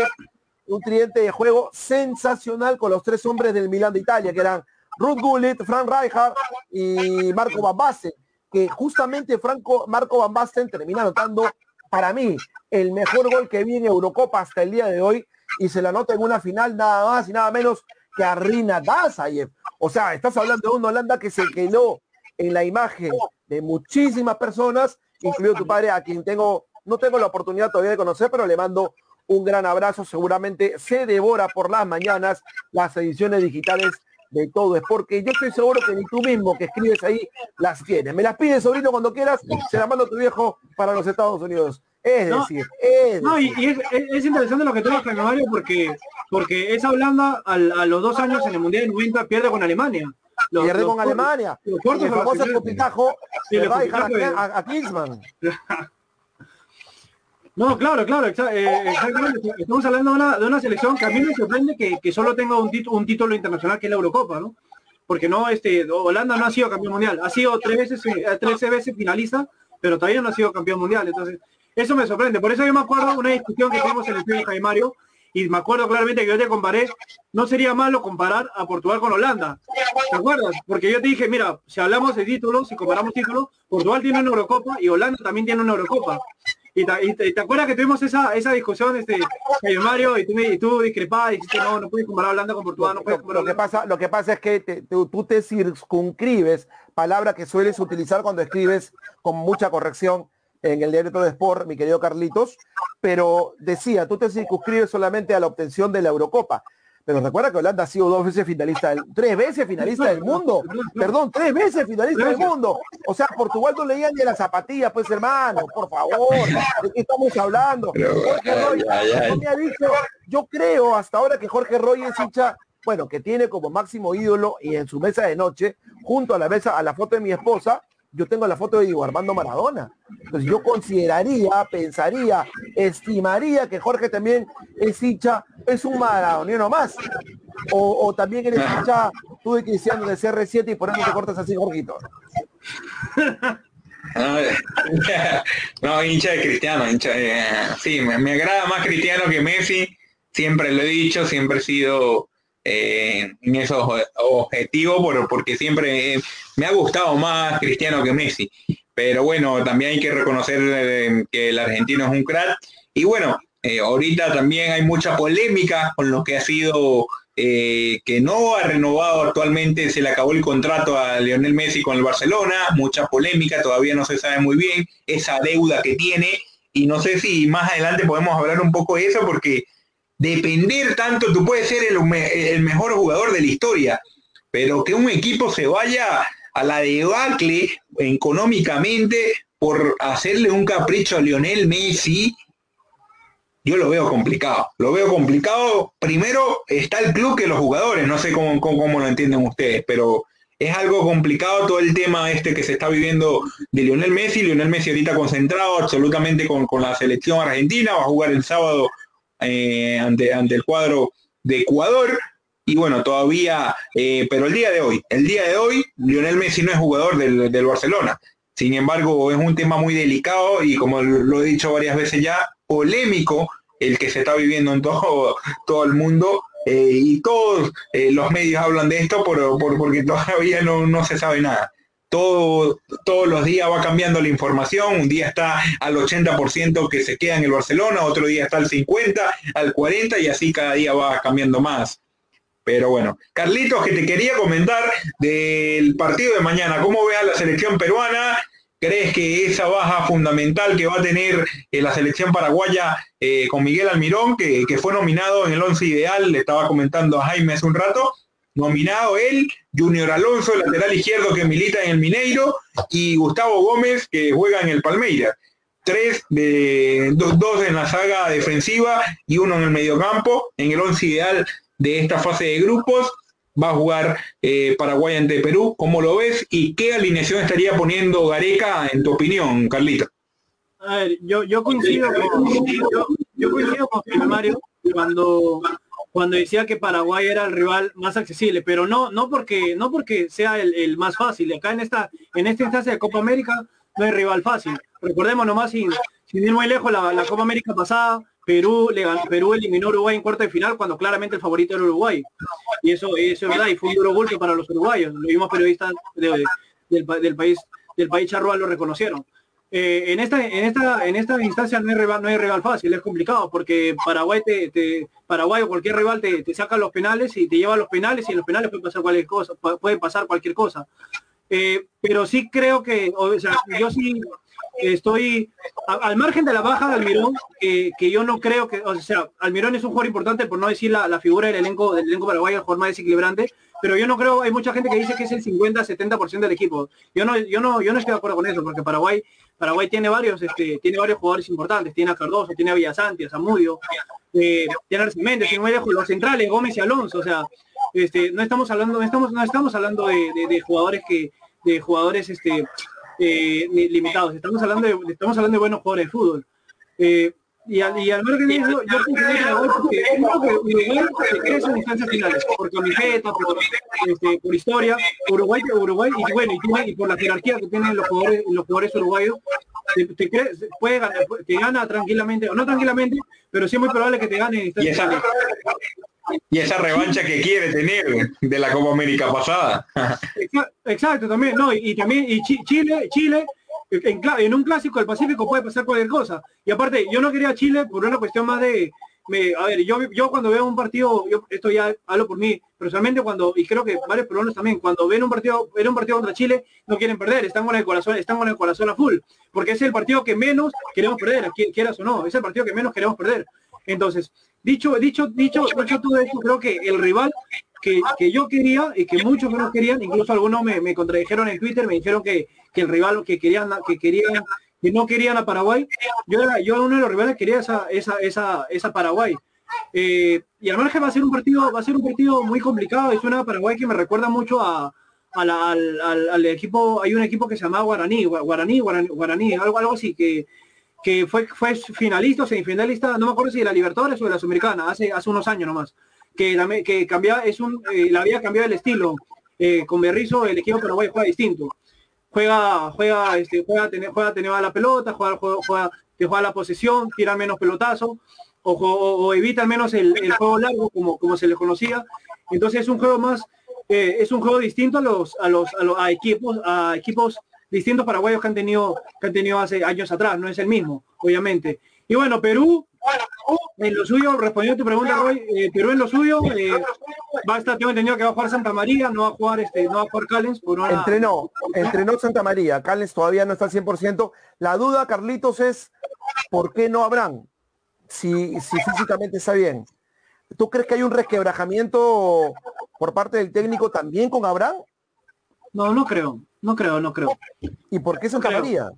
un tridente de juego sensacional con los tres hombres del Milán de Italia, que eran Ruth Gullit, Frank Rijkaard y Marco Van Basten, que justamente Franco, Marco Van Basten termina anotando para mí el mejor gol que vi en Eurocopa hasta el día de hoy y se la anota en una final nada más y nada menos que a Rina Dazayev. O sea, estás hablando de una Holanda que se quedó en la imagen de muchísimas personas, incluido tu padre, a quien tengo, no tengo la oportunidad todavía de conocer, pero le mando un gran abrazo. Seguramente se devora por las mañanas las ediciones digitales de todo es porque yo estoy seguro que ni tú mismo que escribes ahí las tienes. Me las pides, sobrino, cuando quieras, se las mando tu viejo para los Estados Unidos. Es decir, es no, y, es, interesante lo que tú dices, Mario, porque, porque esa Holanda a los dos años en el Mundial de 90 pierde con Alemania. pierde con Alemania. Los y el famoso copitajo se va a dejar a, a, Klinsmann. (laughs) No, claro, claro, eh, exactamente. Estamos hablando de una, de una, selección que a mí me sorprende que, que solo tenga un, un título internacional que es la Eurocopa, ¿no? Porque no, este, Holanda no ha sido campeón mundial, ha sido tres veces, eh, veces finalista, pero todavía no ha sido campeón mundial. Entonces, eso me sorprende. Por eso yo me acuerdo una discusión que tuvimos en el estudio de Mario, y me acuerdo claramente que yo te comparé, no sería malo comparar a Portugal con Holanda. ¿Te acuerdas? Porque yo te dije, mira, si hablamos de títulos, si comparamos títulos, Portugal tiene una Eurocopa y Holanda también tiene una Eurocopa. Y te, acuerdas que tuvimos esa, esa discusión, este, Mario, y tú, y tú discrepabas y dijiste, no, no puedes comparar Holanda con Portugal, no puedes comparar lo, que pasa, lo que pasa es que tú te circunscribes, palabra que sueles utilizar cuando escribes con mucha corrección, en el diario de Sport, mi querido Carlitos, pero decía, tú te circunscribes solamente a la obtención de la Eurocopa. Pero recuerda que Holanda ha sido dos veces finalista, del, tres veces finalista del mundo. Perdón, tres veces finalista del mundo. O sea, Portugal no leía ni la zapatilla, pues hermano, por favor. ¿De qué estamos hablando? Jorge Roy, me ha dicho, yo creo hasta ahora que Jorge Roy es hincha, bueno, que tiene como máximo ídolo y en su mesa de noche, junto a la mesa, a la foto de mi esposa, yo tengo la foto de Diego Armando Maradona. Entonces yo consideraría, pensaría, estimaría que Jorge también es hincha, es un maradoniano más. O, también eres hincha tú de Cristiano de CR7 y por eso cortas así, Jorgito. (laughs) (laughs) No, hincha de Cristiano, hincha sí, me, agrada más Cristiano que Messi, siempre lo he dicho, siempre he sido eh, en esos objetivos porque siempre me ha gustado más Cristiano que Messi. Pero bueno, también hay que reconocer eh, que el argentino es un crack. Y bueno, eh, ahorita también hay mucha polémica con lo que ha sido eh, que no ha renovado actualmente, se le acabó el contrato a Lionel Messi con el Barcelona, mucha polémica, todavía no se sabe muy bien esa deuda que tiene y no sé si más adelante podemos hablar un poco de eso porque depender tanto, tú puedes ser el, mejor jugador de la historia, pero que un equipo se vaya a la debacle económicamente por hacerle un capricho a Lionel Messi, yo lo veo complicado. Lo veo complicado. Primero está el club que los jugadores, no sé cómo, cómo, lo entienden ustedes, pero es algo complicado todo el tema este que se está viviendo de Lionel Messi. Lionel Messi ahorita concentrado absolutamente con, la selección argentina, va a jugar el sábado eh, ante, ante el cuadro de Ecuador. Y bueno, todavía, eh, pero el día de hoy, el día de hoy, Lionel Messi no es jugador del, del Barcelona. Sin embargo, es un tema muy delicado y como lo he dicho varias veces ya, polémico el que se está viviendo en todo, todo el mundo eh, y todos los medios hablan de esto por, porque todavía no, se sabe nada. Todo, todos los días va cambiando la información, un día está al 80% que se queda en el Barcelona, otro día está al 50, al 40 y así cada día va cambiando más. Pero bueno, Carlitos, que te quería comentar del partido de mañana, ¿cómo ve a la selección peruana? ¿Crees que esa baja fundamental que va a tener eh, la selección paraguaya eh, con Miguel Almirón, que, fue nominado en el once ideal, le estaba comentando a Jaime hace un rato, nominado él, Junior Alonso, lateral izquierdo que milita en el Mineiro, y Gustavo Gómez, que juega en el Palmeiras. Tres de dos, dos en la saga defensiva y uno en el mediocampo, en el once ideal de esta fase de grupos va a jugar eh, Paraguay ante Perú. ¿Cómo lo ves? ¿Y qué alineación estaría poniendo Gareca en tu opinión, Carlito? A ver, yo, yo coincido con yo, coincido con Mario cuando cuando decía que Paraguay era el rival más accesible, pero no no porque no porque sea el, más fácil. Acá en esta en esta instancia de Copa América no hay rival fácil. Recordemos nomás sin, sin ir muy lejos la, la Copa América pasada Perú, le Perú eliminó a Uruguay en cuarta de final cuando claramente el favorito era Uruguay. Y eso, eso es verdad, y fue un duro golpe para los uruguayos. Los mismos periodistas del, país del país charrúa lo reconocieron. Eh, en esta en esta en esta instancia no hay rival no hay rival fácil es complicado porque Paraguay te, Paraguay o cualquier rival te, te, saca los penales y te lleva a los penales y en los penales puede pasar cualquier cosa puede pasar cualquier cosa eh, pero sí creo que o sea yo sí estoy al margen de la baja de Almirón, que, yo no creo que, o sea, Almirón es un jugador importante, por no decir la, figura del elenco, del elenco paraguayo, el jugador desequilibrante, pero yo no creo, hay mucha gente que dice que es el 50-70% del equipo. Yo no, yo no, yo no estoy de acuerdo con eso, porque Paraguay, Paraguay tiene varios, este, tiene varios jugadores importantes, tiene a Cardoso, tiene a Villasanti, a Zamudio, eh, tiene a Méndez, tiene muy lejos los centrales, Gómez y Alonso, o sea, este, no estamos hablando, no estamos, no estamos hablando de, de jugadores que, de jugadores este eh, limitados. Estamos hablando de, estamos hablando de buenos jugadores de fútbol. Eh, y, al, y al margen de eso, yo que Uruguay se crece en instancias finales, por camiseta, por, este, por historia, Uruguay, Uruguay, y bueno, y, y, por la jerarquía que tienen los jugadores, los jugadores uruguayos, te, te, puede ganar, te gana tranquilamente, o no tranquilamente, pero sí es muy probable que te gane en instancias finales y esa revancha que quiere tener de la Copa América pasada. Exacto, también, no, y, también y Chile, Chile, en, un clásico del Pacífico puede pasar cualquier cosa. Y aparte, yo no quería Chile por una cuestión más de, me, a ver, yo, yo cuando veo un partido, yo esto ya hablo por mí, personalmente cuando, y creo que varios peruanos también, cuando ven un partido, ven un partido contra Chile, no quieren perder, están con el corazón, están con el corazón a full, porque es el partido que menos queremos perder, quieras o no, es el partido que menos queremos perder. Entonces, dicho, dicho, dicho, dicho todo esto, creo que el rival que, que, yo quería y que muchos no querían, incluso algunos me, me contradijeron en Twitter, me dijeron que, que, el rival que querían, que querían, que no querían a Paraguay, yo era, yo uno de los rivales quería esa, esa, esa, esa Paraguay. Eh, y al margen va a ser un partido, va a ser un partido muy complicado, es una Paraguay que me recuerda mucho a, al, al, al, equipo, hay un equipo que se llama Guaraní, Guaraní, Guaraní, Guaraní algo, algo así, que, que fue, fue finalista o semifinalista, no me acuerdo si de la Libertadores o de la Sudamericana, hace, hace unos años nomás, que, que cambiaba, es un, eh, la había cambiado el estilo, eh, con Berrizo el equipo paraguayo juega distinto. juega, juega, este, juega, tener, juega tener la pelota, juega, juega, juega, juega la posesión, tira menos pelotazo, o, evita al menos el, juego largo como, como se le conocía. Entonces es un juego más, eh, es un juego distinto a los, a los, a los equipos, a equipos distintos paraguayos que han tenido, que han tenido hace años atrás, no es el mismo, obviamente. Y bueno, Perú, en lo suyo, respondiendo a tu pregunta, Roy, eh, Perú en lo suyo, eh, va a estar, tengo entendido que va a jugar Santa María, no va a jugar este, no va a jugar Callens por una... Entrenó, entrenó Santa María, Callens todavía no está al 100%. La duda, Carlitos, es ¿por qué no habrán? Si, si físicamente está bien. ¿Tú crees que hay un resquebrajamiento por parte del técnico también con Abraham? No, no creo, no creo, no creo. ¿Y por qué Santa María?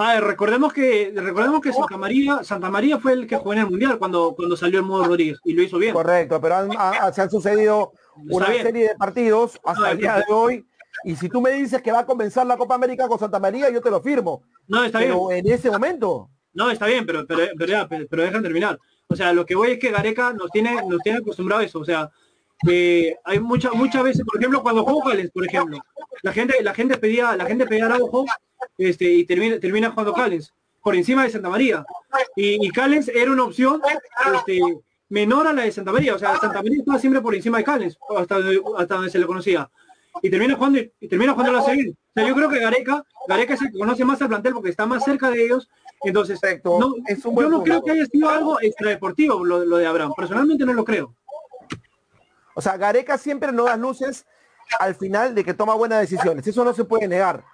Ah, recordemos que recordemos que Santa María Santa María fue el que jugó en el mundial cuando cuando salió el modo Rodríguez y lo hizo bien. Correcto, pero se han sucedido una serie de partidos hasta el día de hoy y si tú me dices que va a comenzar la Copa América con Santa María, yo te lo firmo. No, está pero en ese momento. No, está bien, pero pero, pero, pero dejan terminar. O sea, lo que voy es que Gareca nos tiene nos tiene acostumbrado a eso, o sea, hay muchas muchas veces, por ejemplo, cuando Cales, por ejemplo, la gente la gente pedía la gente pedía Araujo este, y termina, termina jugando Callens por encima de Santa María. Y, y Callens era una opción este, menor a la de Santa María. O sea, Santa María estaba siempre por encima de Callens, hasta, hasta donde se le conocía. Y termina jugando, y termina jugando la serie. O sea, yo creo que Gareca, Gareca es el que conoce más al plantel porque está más cerca de ellos. Entonces, no, yo no creo que haya sido algo extradeportivo lo, lo de Abraham. Personalmente no lo creo. O sea, Gareca siempre no da luces al final de que toma buenas decisiones. Eso no se puede negar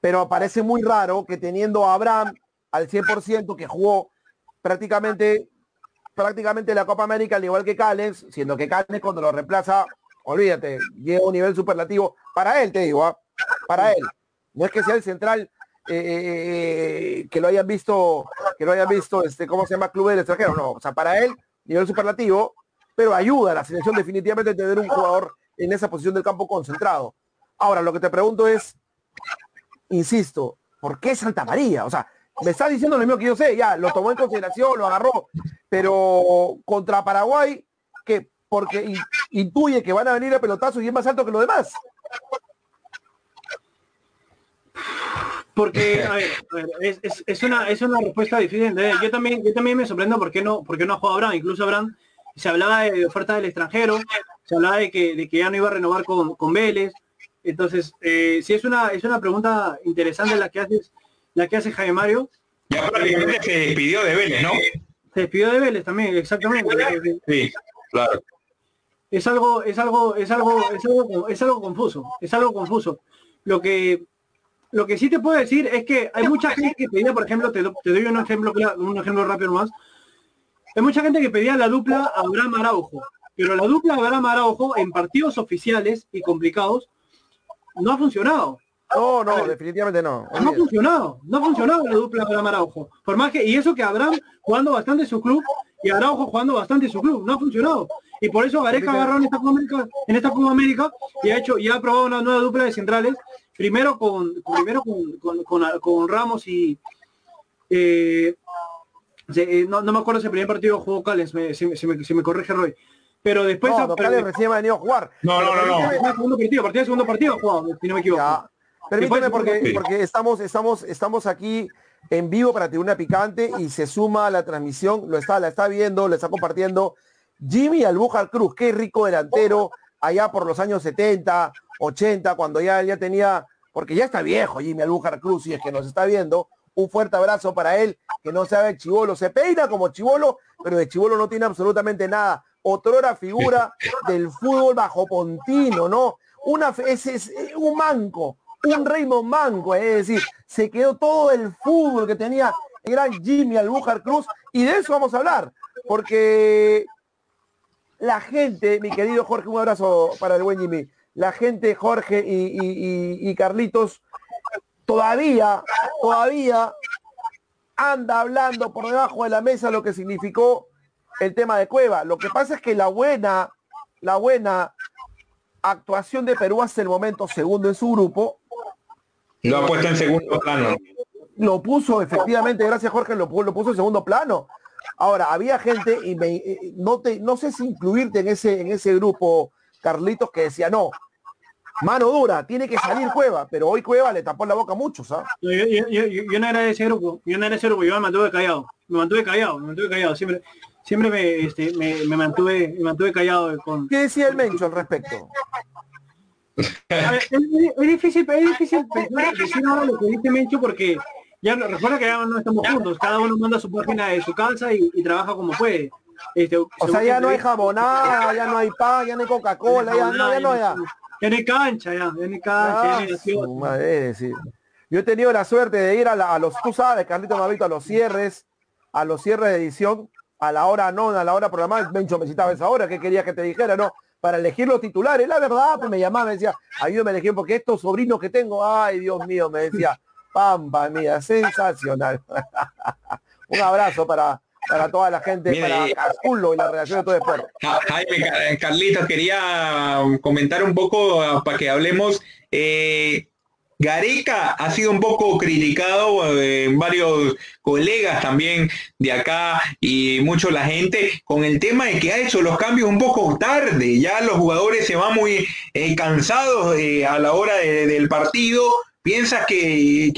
pero parece muy raro que teniendo a Abraham al 100% que jugó prácticamente prácticamente la Copa América al igual que Cales, siendo que Cales cuando lo reemplaza, olvídate, llega a un nivel superlativo para él, te digo, ¿ah? para él. No es que sea el central eh, eh, eh, que lo hayan visto, que lo hayan visto, este, ¿cómo se llama? Club del extranjero, no, o sea, para él, nivel superlativo, pero ayuda a la selección definitivamente a tener un jugador en esa posición del campo concentrado. Ahora, lo que te pregunto es, insisto, ¿por qué Santa María? O sea, me está diciendo lo mismo que yo sé, ya, lo tomó en consideración, lo agarró, pero contra Paraguay, que porque intuye que van a venir a pelotazo y es más alto que lo demás. Porque, a ver, es, una, es una respuesta difícil. Yo también, yo también me sorprendo por qué no, por no ha jugado Abraham. Incluso Abraham se hablaba de oferta del extranjero, se hablaba de que, de que ya no iba a renovar con, con Vélez, entonces, eh, sí es una, es una pregunta interesante la que haces, la que hace Jaime Mario. Ya prácticamente se despidió de Vélez, ¿no? Se despidió de Vélez también, exactamente. Sí, claro. Es algo, es algo, es algo, es algo, es algo confuso, es algo confuso. Lo que, lo que sí te puedo decir es que hay mucha gente que pedía, por ejemplo, te, doy un ejemplo, un ejemplo rápido más. Hay mucha gente que pedía la dupla Abraham Araujo, pero la dupla Abraham Araujo en partidos oficiales y complicados no ha funcionado. No, no, definitivamente no. No ha funcionado, no ha funcionado la dupla de Araujo. Por más que, y eso que Abraham jugando bastante su club y Araujo jugando bastante su club, no ha funcionado. Y por eso Gareca agarró en esta Copa América, en esta Copa América y ha hecho, y ha probado una nueva dupla de centrales, primero con, primero con, con, Ramos y eh, eh, no, me acuerdo si el primer partido jugó Cales, si, me, si me corrige Roy pero después no, pero, recién ha venido a jugar. No, no, no, no. Segundo partido, partido segundo partido jugado, si no me equivoco. Permíteme porque, porque estamos, estamos, estamos aquí en vivo para Tribuna Picante y se suma a la transmisión, lo está, la está viendo, le está compartiendo Jimmy Albujar Cruz, qué rico delantero, allá por los años 70, 80, cuando ya, ya tenía, porque ya está viejo Jimmy Albujar Cruz, y es que nos está viendo, un fuerte abrazo para él, que no sabe chivolo, se peina como chivolo, pero de chivolo no tiene absolutamente nada. Otrora figura (laughs) del fútbol bajo Pontino, ¿no? Una, ese es un manco, un Raymond Manco, es decir, se quedó todo el fútbol que tenía el gran Jimmy Albujar Cruz, y de eso vamos a hablar, porque la gente, mi querido Jorge, un abrazo para el buen Jimmy, la gente, Jorge y, y Carlitos, todavía, todavía anda hablando por debajo de la mesa lo que significó el tema de Cueva. Lo que pasa es que la buena, la buena actuación de Perú hasta el momento segundo en su grupo. Lo ha puesto en segundo plano. Lo puso, efectivamente, gracias Jorge, lo, lo puso en segundo plano. Ahora, había gente, y me, eh, no, te, no sé si incluirte en ese, en ese grupo, Carlitos, que decía, no, mano dura, tiene que salir Cueva, pero hoy Cueva le tapó la boca a muchos, ¿sabes? Yo, no era de ese grupo, yo no era de ese grupo, yo me mantuve callado, me mantuve callado, me mantuve callado, siempre, siempre me, este, me, mantuve, me mantuve callado con. ¿Qué decía el Mencho al respecto? es, difícil, es difícil decir ahora lo que dice Mencho porque ya recuerda que ya no estamos juntos, cada uno manda su página de su casa y, trabaja como puede. Este, o sea, ya no hay jabonada, ya no hay pan, ya no hay Coca-Cola, ya, no, ya no hay... Ya hay cancha, ya, ya no hay cancha, Yo he tenido la suerte de ir a, los, tú sabes, Carlito Mavito, a los cierres, a los cierres de edición, a la hora no, a la hora programada, Mencho me citaba esa hora, que quería que te dijera? No, para elegir los titulares, la verdad, pues me llamaba, me decía, ayúdame a elegir, porque estos sobrinos que tengo, ay Dios mío, me decía, pampa mía, sensacional. (laughs) Un abrazo para, para toda la gente, para Casculo y la relación de todo deporte. Jaime, Carlitos, quería comentar un poco ah, para que hablemos. Eh, Gareca ha sido un poco criticado eh, en varios colegas también de acá y mucho la gente con el tema de que ha hecho los cambios un poco tarde. Ya los jugadores se van muy eh, cansados a la hora del partido piensas que,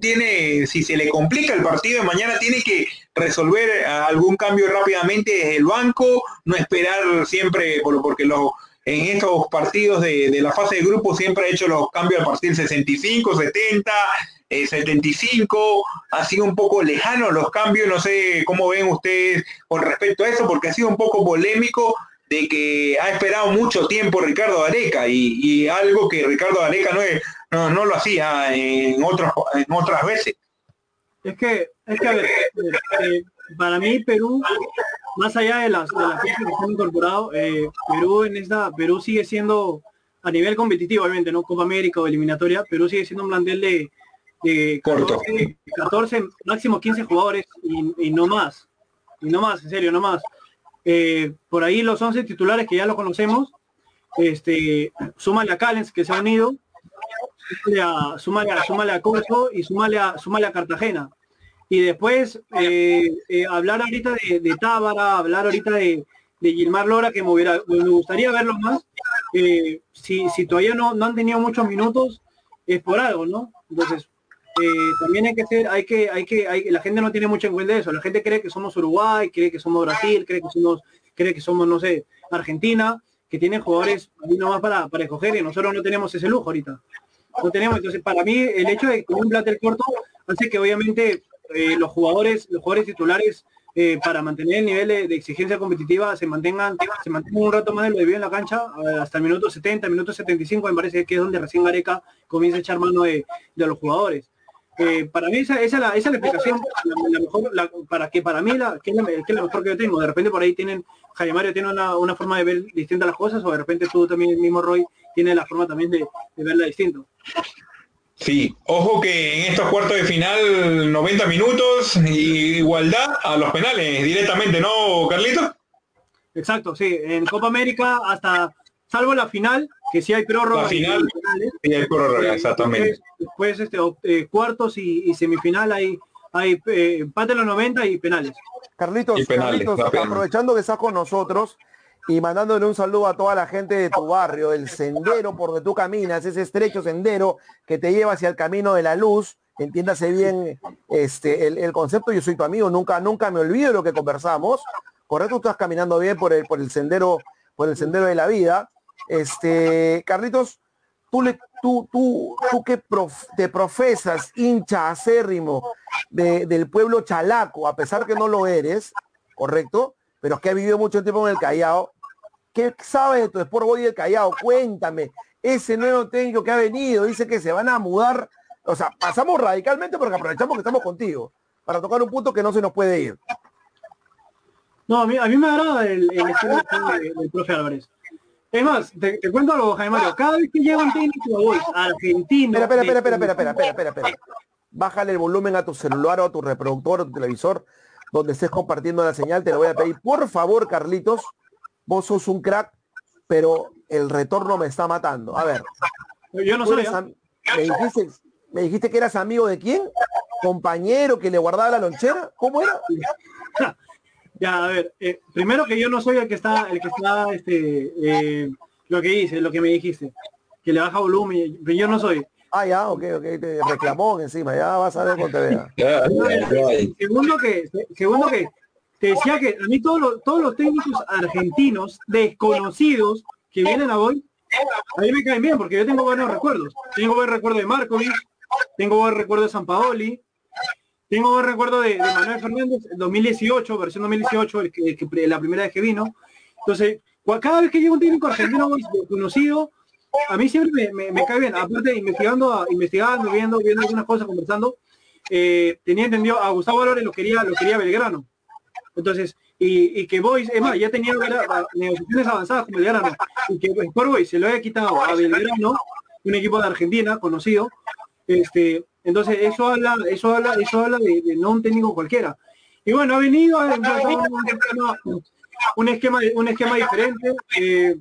tiene, si se le complica el partido de mañana, tiene que resolver algún cambio rápidamente desde el banco, no esperar siempre, porque los, en estos partidos de, la fase de grupo siempre ha hecho los cambios a partir del 65, 70, 75, ha sido un poco lejano los cambios, no sé cómo ven ustedes con respecto a eso, porque ha sido un poco polémico de que ha esperado mucho tiempo Ricardo Areca y, y algo que Ricardo Areca no es, no, no lo hacía en, otros, en otras veces. Es que, es que a ver, eh, para mí Perú, más allá de las, de las que se han incorporado, eh, Perú en esta, Perú sigue siendo a nivel competitivo, obviamente, ¿no? Copa América o eliminatoria, Perú sigue siendo un plantel de, de 14, máximo 15 jugadores y, no más. Y no más, en serio, no más. Eh, por ahí los 11 titulares que ya lo conocemos, este, súmale a Callens que se ha unido, súmale a, súmale a, y súmale a, súmale a Cartagena. Y después eh, eh, hablar ahorita de, Tábara, hablar ahorita de, de Gilmar Lora, que me, hubiera, me gustaría verlo más. Eh, si, si todavía no, no han tenido muchos minutos, es por algo, ¿no? Entonces, también hay que ser, hay que, hay que, hay, la gente no tiene mucho en cuenta eso. La gente cree que somos Uruguay, cree que somos Brasil, cree que somos, cree que somos, no sé, Argentina, que tienen jugadores ahí nomás para, para escoger y nosotros no tenemos ese lujo ahorita no tenemos. Entonces, para mí, el hecho de que un plantel corto hace que obviamente eh, los jugadores, los jugadores titulares, eh, para mantener el nivel de, exigencia competitiva, se mantengan, se mantengan un rato más de lo debido en la cancha, eh, hasta el minuto 70, minuto 75, me parece que es donde recién Gareca comienza a echar mano de, los jugadores. para mí esa, es la, esa explicación la, mejor, para que para mí la, que es la, mejor que yo tengo. De repente por ahí tienen, Jaime Mario tiene una, una forma de ver distinta las cosas, o de repente tú también el mismo Roy tiene la forma también de, verla distinto. Sí, ojo que en estos cuartos de final 90 minutos y igualdad a los penales directamente, ¿no, Carlito? Exacto, sí, en Copa América hasta, salvo la final, que sí hay prórroga. La final, sí hay prórroga, exactamente. Después, este, eh, cuartos y, semifinal hay, hay eh, empate en los 90 y penales. Carlitos, Carlitos aprovechando que estás con nosotros, y mandándole un saludo a toda la gente de tu barrio, el sendero por donde tú caminas, ese estrecho sendero que te lleva hacia el camino de la luz, entiéndase bien este, el, concepto, yo soy tu amigo, nunca, nunca me olvido de lo que conversamos, correcto, tú estás caminando bien por el, por el sendero, por el sendero de la vida. Este, Carlitos, tú, le, tú, tú, tú que te profesas hincha acérrimo del pueblo chalaco, a pesar que no lo eres, correcto, pero es que ha vivido mucho tiempo en el Callao, ¿Qué sabes de tu Sport Boy del Callao? Cuéntame. Ese nuevo técnico que ha venido dice que se van a mudar. O sea, pasamos radicalmente porque aprovechamos que estamos contigo para tocar un punto que no se nos puede ir. No, a mí, a mí me agrada el, el estilo del profe Álvarez. Es más, te, cuento algo, Jaime Mario. Cada vez que llega un técnico voy argentino. Espera, espera, espera, espera, espera, espera, espera, espera. Bájale el volumen a tu celular o a tu reproductor o a tu televisor donde estés compartiendo la señal. Te lo voy a pedir. Por favor, Carlitos, vos sos un crack, pero el retorno me está matando. A ver. Yo no soy. ¿Me dijiste, ¿Me dijiste que eras amigo de quién? ¿Compañero que le guardaba la lonchera? ¿Cómo era? (laughs) Ya, a ver, eh, primero que yo no soy el que está, el que está, este, eh, lo que dice, lo que me dijiste. que le baja volumen, pero yo no soy. Ah, ya, ok, ok, te reclamó encima, ya vas a ver cuando te vea. (laughs) segundo que, segundo que, te decía que a mí todos los, todos los técnicos argentinos desconocidos que vienen a hoy, a mí me caen bien porque yo tengo buenos recuerdos. Tengo buen recuerdo de Markovic, tengo buen recuerdo de San Paoli, tengo buen recuerdo de, Manuel Fernández, 2018, versión 2018, el que, la primera vez que vino. Entonces, cada vez que llega un técnico argentino desconocido, a mí siempre me, cae bien. Aparte, investigando, investigando, viendo, viendo algunas cosas, conversando, eh, tenía entendido a Gustavo Valores lo quería, lo quería Belgrano. Entonces, y, que Boys, es más, ya tenía negociaciones avanzadas con Belgrano, y que por Boys se lo haya quitado a Belgrano, un equipo de Argentina conocido, este, entonces eso habla, eso habla, eso habla de, no un técnico cualquiera. Y bueno, ha venido a un, esquema, un esquema diferente. Eh,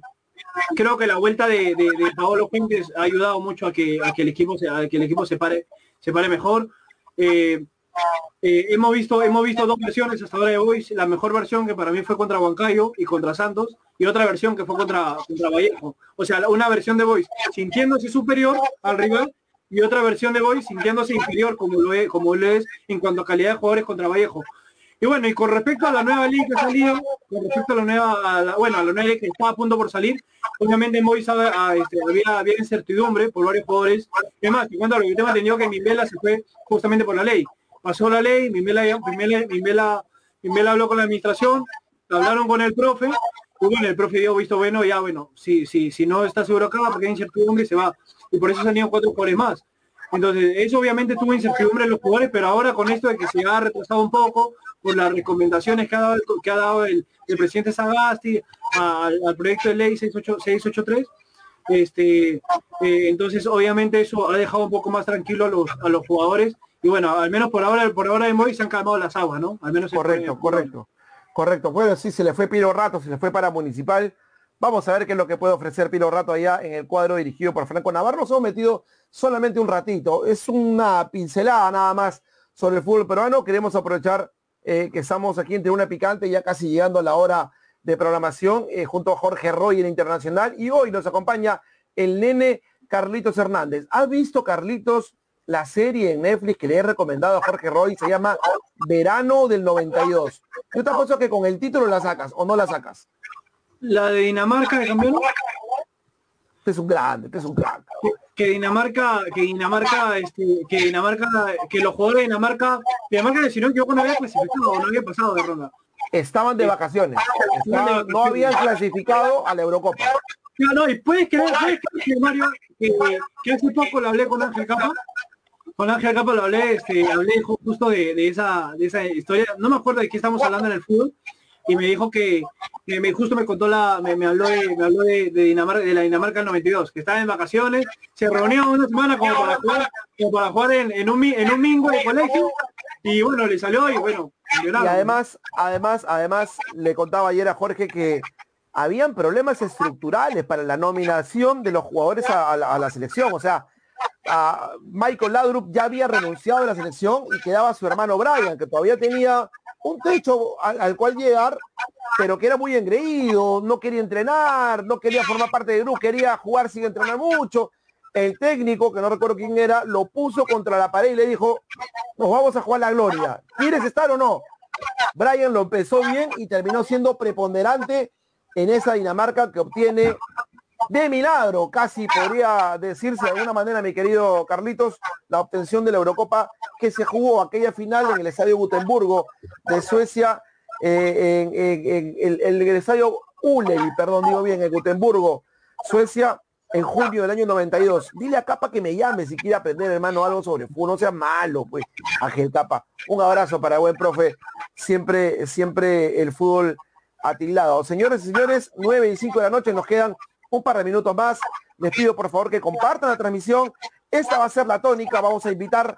creo que la vuelta de, de, Paolo Fuentes ha ayudado mucho a que, a que el equipo se, a que el equipo se pare, se pare mejor. Eh, eh, hemos visto hemos visto dos versiones hasta ahora de hoy la mejor versión que para mí fue contra Huancayo y contra Santos y otra versión que fue contra, contra Vallejo. O sea una versión de Boys sintiéndose superior al rival y otra versión de Boys sintiéndose inferior como lo es como lo es en cuanto a calidad de jugadores contra Vallejo. Y bueno y con respecto a la nueva liga que ha con respecto a la nueva bueno a la nueva liga que está a punto por salir obviamente en Boys este, había, había incertidumbre por varios jugadores. Es más te lo que tengo entendido que mi vela se fue justamente por la ley pasó la ley, mi Mimela, habló con la administración, hablaron con el profe, y bueno, el profe dio visto bueno, ya bueno, si, si, si no está seguro acá, porque hay incertidumbre, se va. Y por eso salieron cuatro jugadores más. Entonces, eso obviamente tuvo incertidumbre en los jugadores, pero ahora con esto de que se ha retrasado un poco por las recomendaciones que ha dado, el, presidente Sagasti al, proyecto de ley 683, este, eh, entonces obviamente eso ha dejado un poco más tranquilo a los, a los jugadores y bueno, al menos por ahora, por ahora de Moy se han calmado las aguas, ¿no? Al menos correcto, correcto. Correcto. Bueno, sí, se le fue Piro Rato, se le fue para Municipal. Vamos a ver qué es lo que puede ofrecer Piro Rato allá en el cuadro dirigido por Franco Navarro. Nos hemos metido solamente un ratito. Es una pincelada nada más sobre el fútbol peruano. Queremos aprovechar eh, que estamos aquí entre una picante, ya casi llegando a la hora de programación, eh, junto a Jorge Roy en Internacional. Y hoy nos acompaña el nene Carlitos Hernández. ¿Ha visto, Carlitos, la serie en Netflix que le he recomendado a Jorge Roy, se llama Verano del 92. Yo te apuesto que con el título la sacas o no la sacas. La de Dinamarca de campeón. Este es un grande, este es un grande. Que, Dinamarca, que Dinamarca, este, que Dinamarca, que los jugadores de Dinamarca, Dinamarca si no yo no había clasificado o no había pasado de ronda. Estaban de vacaciones. no habían clasificado a la Eurocopa. No, no, y puedes creer, puedes creer Mario, que, que hace poco lo hablé con Ángel Capa, con Ángel Capa lo hablé, este, hablé justo de, esa, de esa historia, no me acuerdo de qué estamos hablando en el fútbol, y me dijo que, me, justo me contó la, me, habló de, me habló de, Dinamarca, de la Dinamarca del 92, que estaba en vacaciones, se reunió una semana como para jugar, jugar en, un en un mingo de colegio, y bueno, le salió y bueno, y además, además, además, le contaba ayer a Jorge que habían problemas estructurales para la nominación de los jugadores a la selección, o sea, Michael Laudrup ya había renunciado a la selección y quedaba su hermano Brian, que todavía tenía un techo al, cual llegar, pero que era muy engreído, no quería entrenar, no quería formar parte del grupo, quería jugar sin entrenar mucho. El técnico, que no recuerdo quién era, lo puso contra la pared y le dijo, nos vamos a jugar la gloria. ¿Quieres estar o no? Brian lo empezó bien y terminó siendo preponderante en esa Dinamarca que obtiene de milagro, casi podría decirse de alguna manera, mi querido Carlitos, la obtención de la Eurocopa que se jugó aquella final en el Estadio Gutenburgo de Suecia, eh, en, el, estadio Ulevi, perdón, digo bien, en Gutenburgo, Suecia, en junio del año 92. Dile a Capa que me llame si quiere aprender, hermano, algo sobre fútbol. No sea malo, pues, Ángel Capa. Un abrazo para buen profe. Siempre, siempre el fútbol atilado. Señores y señores, 9 y 5 de la noche nos quedan un par de minutos más. Les pido por favor que compartan la transmisión. Esta va a ser la tónica. Vamos a invitar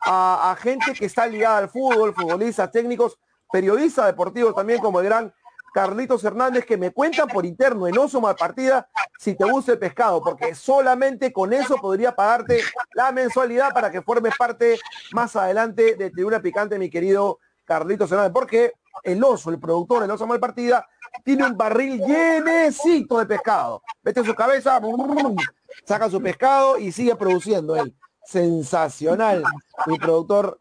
a, gente que está ligada al fútbol, futbolistas, técnicos, periodistas deportivos también como el gran Carlitos Hernández que me cuentan por interno en Oso Partida si te gusta el pescado, porque solamente con eso podría pagarte la mensualidad para que formes parte más adelante de Tribuna Picante, mi querido Carlitos Hernández, porque el oso, el productor, el oso mal partida, tiene un barril llenecito de pescado. Mete su cabeza, saca su pescado y sigue produciendo él. Sensacional. Mi productor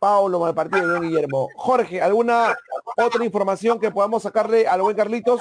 Paulo Malpartido de Guillermo. Jorge, ¿alguna otra información que podamos sacarle al buen Carlitos?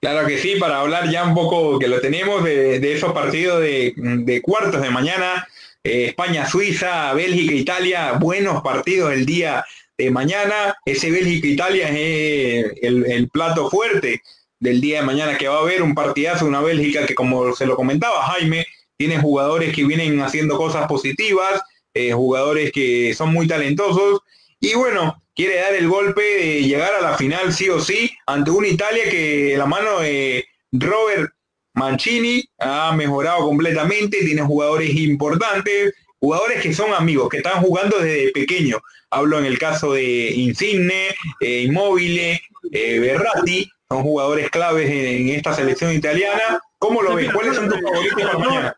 Claro que sí, para hablar ya un poco que lo tenemos de, esos partidos de, cuartos de mañana, eh, España-Suiza, Bélgica-Italia, buenos partidos el día de mañana. Ese Bélgica-Italia es el, el, plato fuerte del día de mañana que va a haber un partidazo, una Bélgica que como se lo comentaba Jaime, tiene jugadores que vienen haciendo cosas positivas, eh, jugadores que son muy talentosos y bueno, quiere dar el golpe de llegar a la final sí o sí ante una Italia que la mano de Robert Mancini ha mejorado completamente, tiene jugadores importantes, jugadores que son amigos, que están jugando desde pequeño. Hablo en el caso de Insigne, eh, Immobile, eh, Berratti, son jugadores claves en, esta selección italiana. ¿Cómo lo ves? ¿Cuáles son tus favoritos para mañana?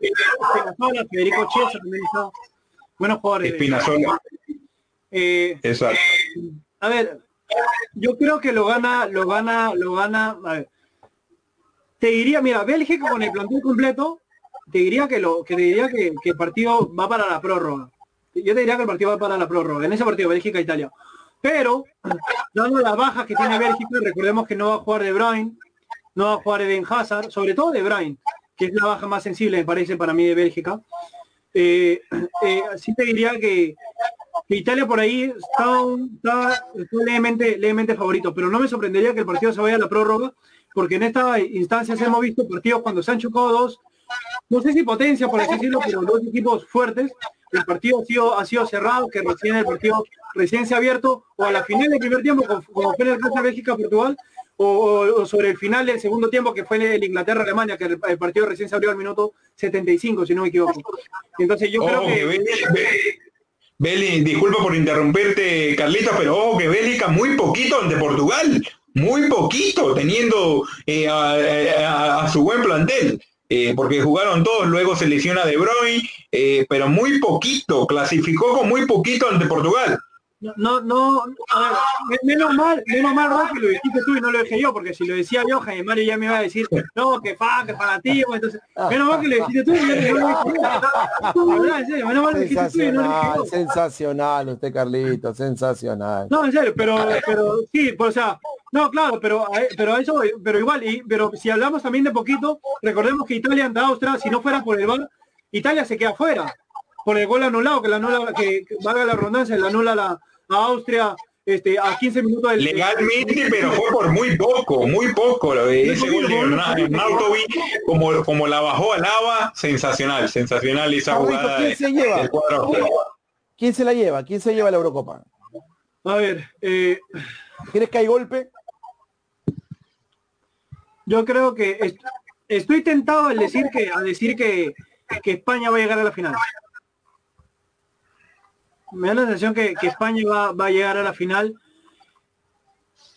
Federico buenos jugadores. Espinazola. Eh, Exacto. A ver, yo creo que lo gana, lo gana, lo gana. A ver, te diría, mira, Bélgica con el plantel completo, te diría que lo, que te diría que, el partido va para la prórroga. Yo te diría que el partido va para la prórroga. En ese partido, Bélgica-Italia. Pero, dando las bajas que tiene Bélgica, recordemos que no va a jugar De Bruyne, no va a jugar Eden Hazard, sobre todo De Bruyne, que es la baja más sensible, me parece, para mí de Bélgica. Eh, eh, sí te diría que, Italia por ahí está, levemente, levemente favorito, pero no me sorprendería que el partido se vaya a la prórroga, porque en esta instancia hemos visto partidos cuando se han chocado dos, no sé si potencia por así decirlo, pero dos equipos fuertes, el partido ha sido, ha sido cerrado, que recién el partido recién se ha abierto, o a la final del primer tiempo, como, fue en el caso de Bélgica-Portugal, o, sobre el final del segundo tiempo que fue el Inglaterra-Alemania, que el, partido recién se abrió al minuto 75, si no me equivoco. Entonces yo creo que... Beli, disculpa por interrumpirte, Carlitos, pero ojo que Bélgica muy poquito ante Portugal, muy poquito, teniendo eh, a, su buen plantel. Eh, porque jugaron todos, luego se lesiona De Bruyne, eh, pero muy poquito, clasificó con muy poquito ante Portugal. No, no, a ver, menos mal, menos mal que lo dijiste tú y no lo dije yo, porque si lo decía yo, Jaime Mario ya me iba a decir, no, que fa, que fanativo, entonces, menos mal que lo dijiste tú y no lo dije yo. menos mal que lo dijiste tú y no lo dije yo. Sensacional, usted Carlito, sensacional. No, en serio, pero, pero sí, pues, o sea, no, claro, pero, pero eso, pero igual, y, pero si hablamos también de poquito, recordemos que Italia ante Austria, si no fuera por el VAR, Italia se queda fuera por el gol anulado, que la anula, que, valga la redundancia, la anula la, a Austria este, a 15 minutos del... Legalmente, pero fue por muy poco, muy poco. Ese gol de como, como la bajó al lava, sensacional, sensacional esa jugada. ¿Quién se lleva? ¿Quién se la lleva? ¿Quién se lleva la Eurocopa? A ver, eh... ¿crees que hay golpe? Yo creo que estoy tentado al decir que, a decir que, que España va a llegar a la final me da la sensación que, España va, a llegar a la final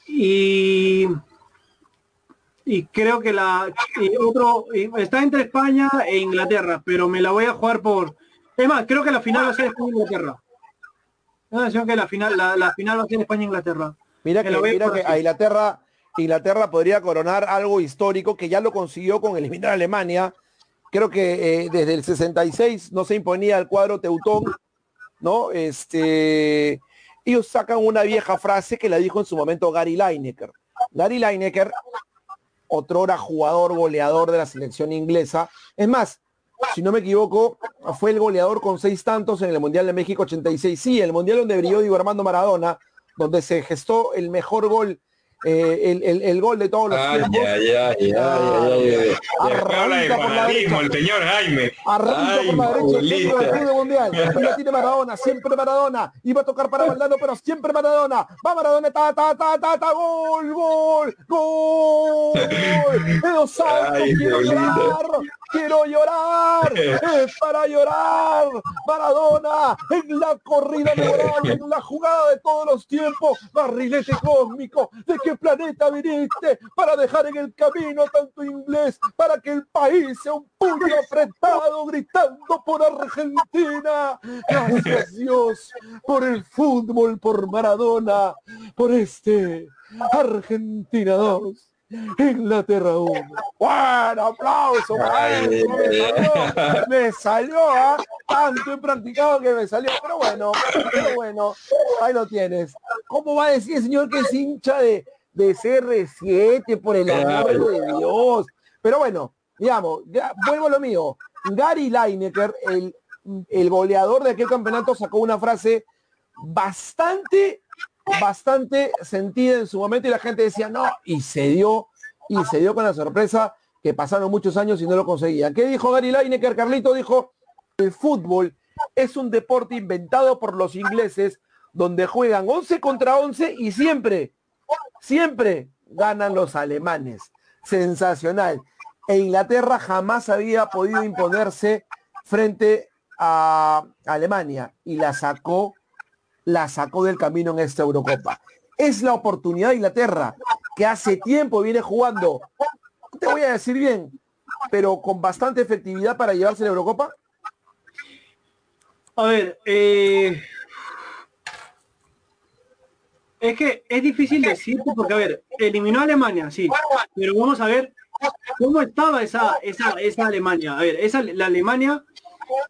y, y creo que la otro está entre España e Inglaterra, pero me la voy a jugar por es más, creo que la final va a ser España-Inglaterra. Me da la sensación que la final, la, final va a ser España-Inglaterra. Mira que, mira que a Inglaterra, Inglaterra podría coronar algo histórico que ya lo consiguió con eliminar a Alemania. Creo que eh, desde el 66 no se imponía el cuadro teutón ¿no? Este, ellos sacan una vieja frase que la dijo en su momento Gary Lineker. Gary Lineker, otrora jugador goleador de la selección inglesa. Es más, si no me equivoco, fue el goleador con seis tantos en el Mundial de México 86. Sí, el Mundial donde brilló Diego Armando Maradona, donde se gestó el mejor gol eh, el, el, el, gol de todos los tiempos. Ya, ya, ya, Habla de fanatismo el señor Jaime. Arranca por la derecha, el del mundial. Y la tiene Maradona, siempre Maradona. Iba a tocar para Valdano, pero siempre Maradona. Va Maradona, ta, ta, ta, ta, ta, gol, gol, gol. De los saltos, quiero llorar. quiero llorar, es para llorar. Maradona en la corrida (laughs) memorable, en la jugada de todos los tiempos, barrilete cósmico, ¿de qué planeta viniste para dejar en el camino tanto inglés, para que el país sea un puño apretado gritando por Argentina? Gracias Dios por el fútbol, por Maradona, por este Argentina 2. Inglaterra 1. Bueno, aplauso Me salió, ¿ah? tanto he practicado que me salió. Pero bueno, pero bueno, ahí lo tienes. ¿Cómo va a decir el señor que es hincha de, de CR7 por el amor de Dios? Pero bueno, digamos, ya, vuelvo a lo mío. Gary Lineker, el, el goleador de aquel campeonato, sacó una frase bastante bastante sentida en su momento y la gente decía no, y se dio, y se dio con la sorpresa que pasaron muchos años y no lo conseguía. ¿Qué dijo Gary Lineker? Carlito dijo, el fútbol es un deporte inventado por los ingleses donde juegan 11 contra 11 y siempre, siempre ganan los alemanes. Sensacional. E Inglaterra jamás había podido imponerse frente a Alemania y la sacó la sacó del camino en esta Eurocopa. Es la oportunidad de Inglaterra, que hace tiempo viene jugando, te voy a decir bien, pero con bastante efectividad para llevarse la Eurocopa. A ver, eh, es que es difícil decirte porque, a ver, eliminó a Alemania, sí, pero vamos a ver cómo estaba esa, esa, esa Alemania. A ver, esa, la Alemania,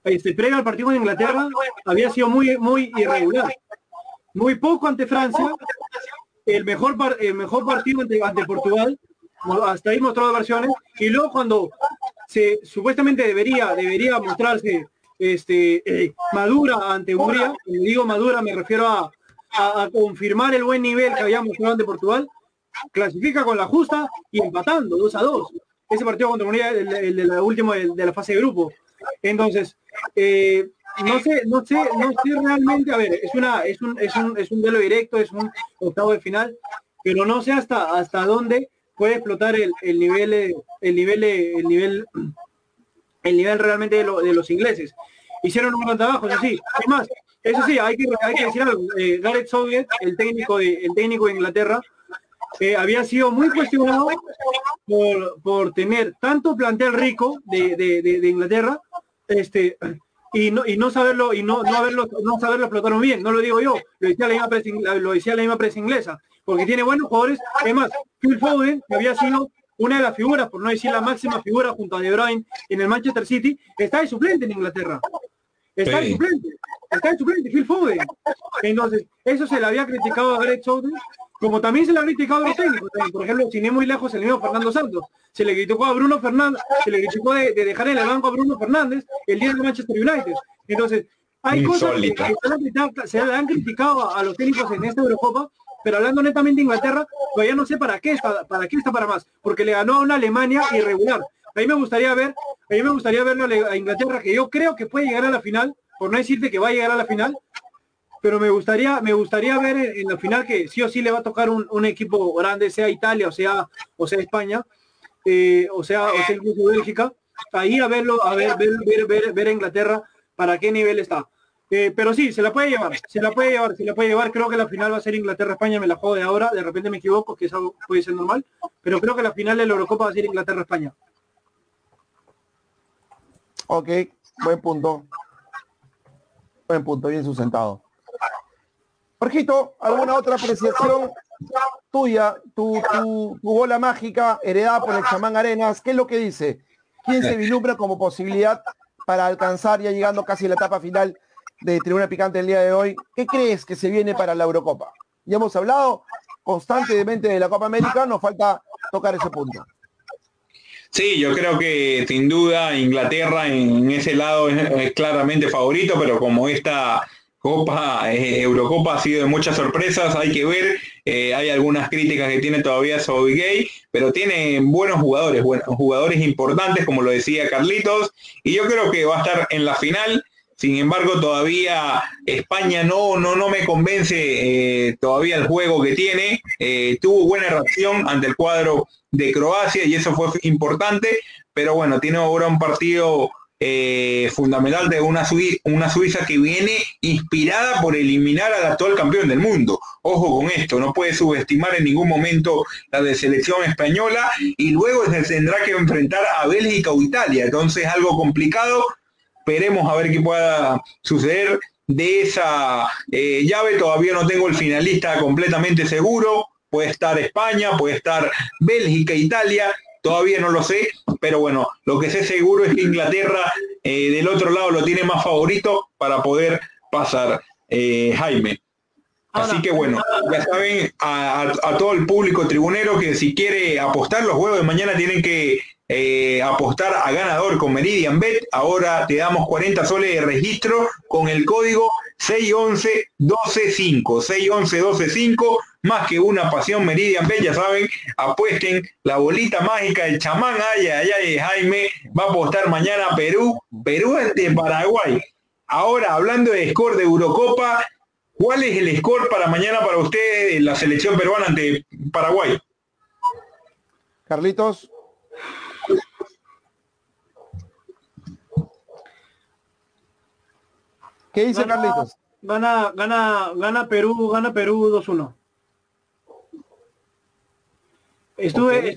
este, previo al partido con Inglaterra, había sido muy, muy irregular muy poco ante Francia, el mejor, el mejor partido ante, ante Portugal, hasta ahí mostró dos versiones, y luego cuando se supuestamente debería, debería mostrarse este, eh, madura ante Hungría, cuando digo madura me refiero a, confirmar el buen nivel que había mostrado ante Portugal, clasifica con la justa y empatando 2 a 2. Ese partido contra el, de la última de, de, la fase de grupo. Entonces, eh, no sé, no sé, no sé realmente, a ver, es una, es un, es un, es un duelo directo, es un octavo de final, pero no sé hasta hasta dónde puede explotar el, el nivel, el nivel, el nivel, el nivel realmente de, de los ingleses. Hicieron un gran trabajo, sí. Es más, eso sí, hay que, hay que decir algo. Eh, Gareth Southgate, el técnico de, el técnico de Inglaterra, eh, había sido muy cuestionado por, por tener tanto plantel rico de, de, de Inglaterra, este, y no, y no saberlo y no, no haberlo no saberlo explotar bien. No lo digo yo lo decía la misma prensa, lo decía la misma prensa inglesa porque tiene buenos jugadores. Además Phil Foden que había sido una de las figuras por no decir la máxima figura junto a De Bruyne en el Manchester City está de suplente en Inglaterra. Está de suplente está de suplente Phil Foden entonces eso se le había criticado a Greg Southgate como también se le ha criticado a los técnicos por ejemplo sin ir muy lejos el mismo Fernando Santos se le criticó a Bruno Fernández, se le criticó de, dejar en el banco a Bruno Fernández el día de Manchester United. Entonces, hay cosas que, se, le han criticado a los técnicos en esta Eurocopa, pero hablando netamente de Inglaterra, todavía no sé para qué está, para qué está para más, porque le ganó a una Alemania irregular. A mí me gustaría ver, a mí me gustaría verlo a Inglaterra, que yo creo que puede llegar a la final, por no decirte que va a llegar a la final, pero me gustaría, me gustaría ver en, la final que sí o sí le va a tocar un, equipo grande, sea Italia o sea, o sea España, eh, o sea, o sea incluso Bélgica, ahí a verlo, a ver, ver, ver, ver, a Inglaterra para qué nivel está. Eh, pero sí, se la puede llevar, se la puede llevar, se la puede llevar. Creo que la final va a ser Inglaterra-España, me la juego de ahora, de repente me equivoco, que eso puede ser normal, pero creo que la final de la Eurocopa va a ser Inglaterra-España. Ok, buen punto. Buen punto, bien sustentado. Jorgito, ¿alguna otra apreciación tuya, tu, bola mágica heredada por el chamán Arenas, ¿qué es lo que dice? ¿Quién se vislumbra como posibilidad para alcanzar ya llegando casi a la etapa final de Tribuna Picante el día de hoy? ¿Qué crees que se viene para la Eurocopa? Ya hemos hablado constantemente de la Copa América, nos falta tocar ese punto. Sí, yo creo que sin duda Inglaterra en ese lado es, claramente favorito, pero como esta Copa, eh, Eurocopa ha sido de muchas sorpresas, hay que ver, eh, hay algunas críticas que tiene todavía Gay, pero tiene buenos jugadores, buenos jugadores importantes, como lo decía Carlitos, y yo creo que va a estar en la final, Sin embargo, todavía España no, no, no me convence eh, todavía el juego que tiene. Eh, tuvo buena reacción ante el cuadro de Croacia y eso fue importante, pero bueno, tiene ahora un partido eh, fundamental de una, una Suiza que viene inspirada por eliminar al actual campeón del mundo. Ojo con esto, no puede subestimar en ningún momento la de selección española y luego se tendrá que enfrentar a Bélgica o Italia. Entonces algo complicado. Esperemos a ver qué pueda suceder de esa eh, llave. Todavía no tengo el finalista completamente seguro. Puede estar España, puede estar Bélgica, Italia Todavía no lo sé, pero bueno, lo que sé seguro es que Inglaterra eh, del otro lado lo tiene más favorito para poder pasar, eh, Jaime. Así que bueno, ya saben a, todo el público tribunero que si quiere apostar los juegos de mañana tienen que eh, apostar a ganador con Meridian Bet. Ahora te damos 40 soles de registro con el código 611 125 611 125 más que una pasión Meridian Bet, ya saben, apuesten la bolita mágica del chamán, ay, ay, ay, Jaime, va a apostar mañana Perú, Perú ante Paraguay. Ahora, hablando de score de Eurocopa, ¿cuál es el score para mañana para ustedes la selección peruana ante Paraguay? Carlitos. ¿Qué dice Carlitos? Gana, gana, gana Perú, gana Perú 2-1. Estuve,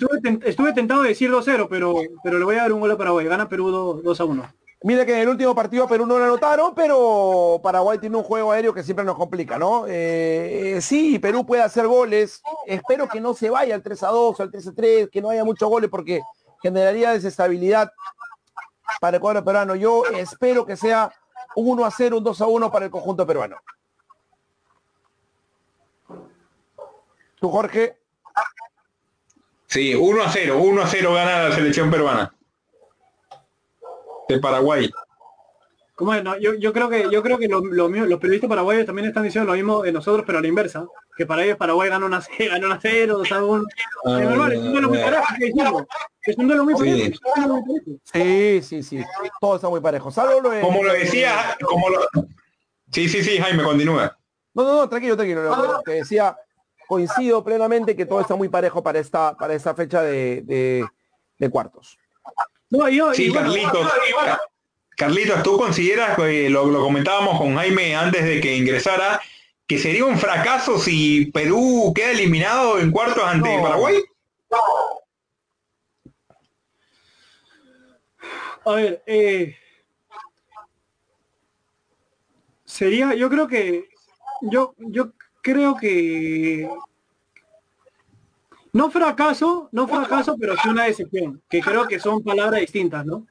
estuve, tentado de decir 2-0, pero, pero le voy a dar un gol a Paraguay. Gana Perú 2, 1. Mira que en el último partido Perú no lo anotaron, pero Paraguay tiene un juego aéreo que siempre nos complica, ¿no? Eh, sí, Perú puede hacer goles. Espero que no se vaya al 3 a 2, al 3 a 3, que no haya muchos goles porque generaría desestabilidad para el cuadro peruano. Yo espero que sea un 1 a 0, un 2 a 1 para el conjunto peruano. ¿Tú, Jorge? Sí, 1 a 0, 1 a 0 gana la selección peruana. De Paraguay. ¿Cómo es? yo, creo que yo creo que los, los, periodistas paraguayos también están diciendo lo mismo de nosotros, pero a la inversa. Que para ellos Paraguay gana una, gana una 0, o sea, un, ah, es normal, es un duelo muy parejo, es un duelo muy parejo. Sí, sí, sí. Todo está muy parejo. como lo decía, como lo... Sí, sí, sí, Jaime, continúa. No, no, no, tranquilo, tranquilo. Lo que decía coincido plenamente que todo está muy parejo para esta, para esta fecha de, cuartos. sí, Carlitos, Carlitos, ¿tú consideras, que lo, comentábamos con Jaime antes de que ingresara, que sería un fracaso si Perú queda eliminado en cuartos ante Paraguay? A ver, eh, sería, yo creo que, yo, yo creo que no fracaso, no fracaso, pero sí una decepción, que creo que son palabras distintas, ¿no?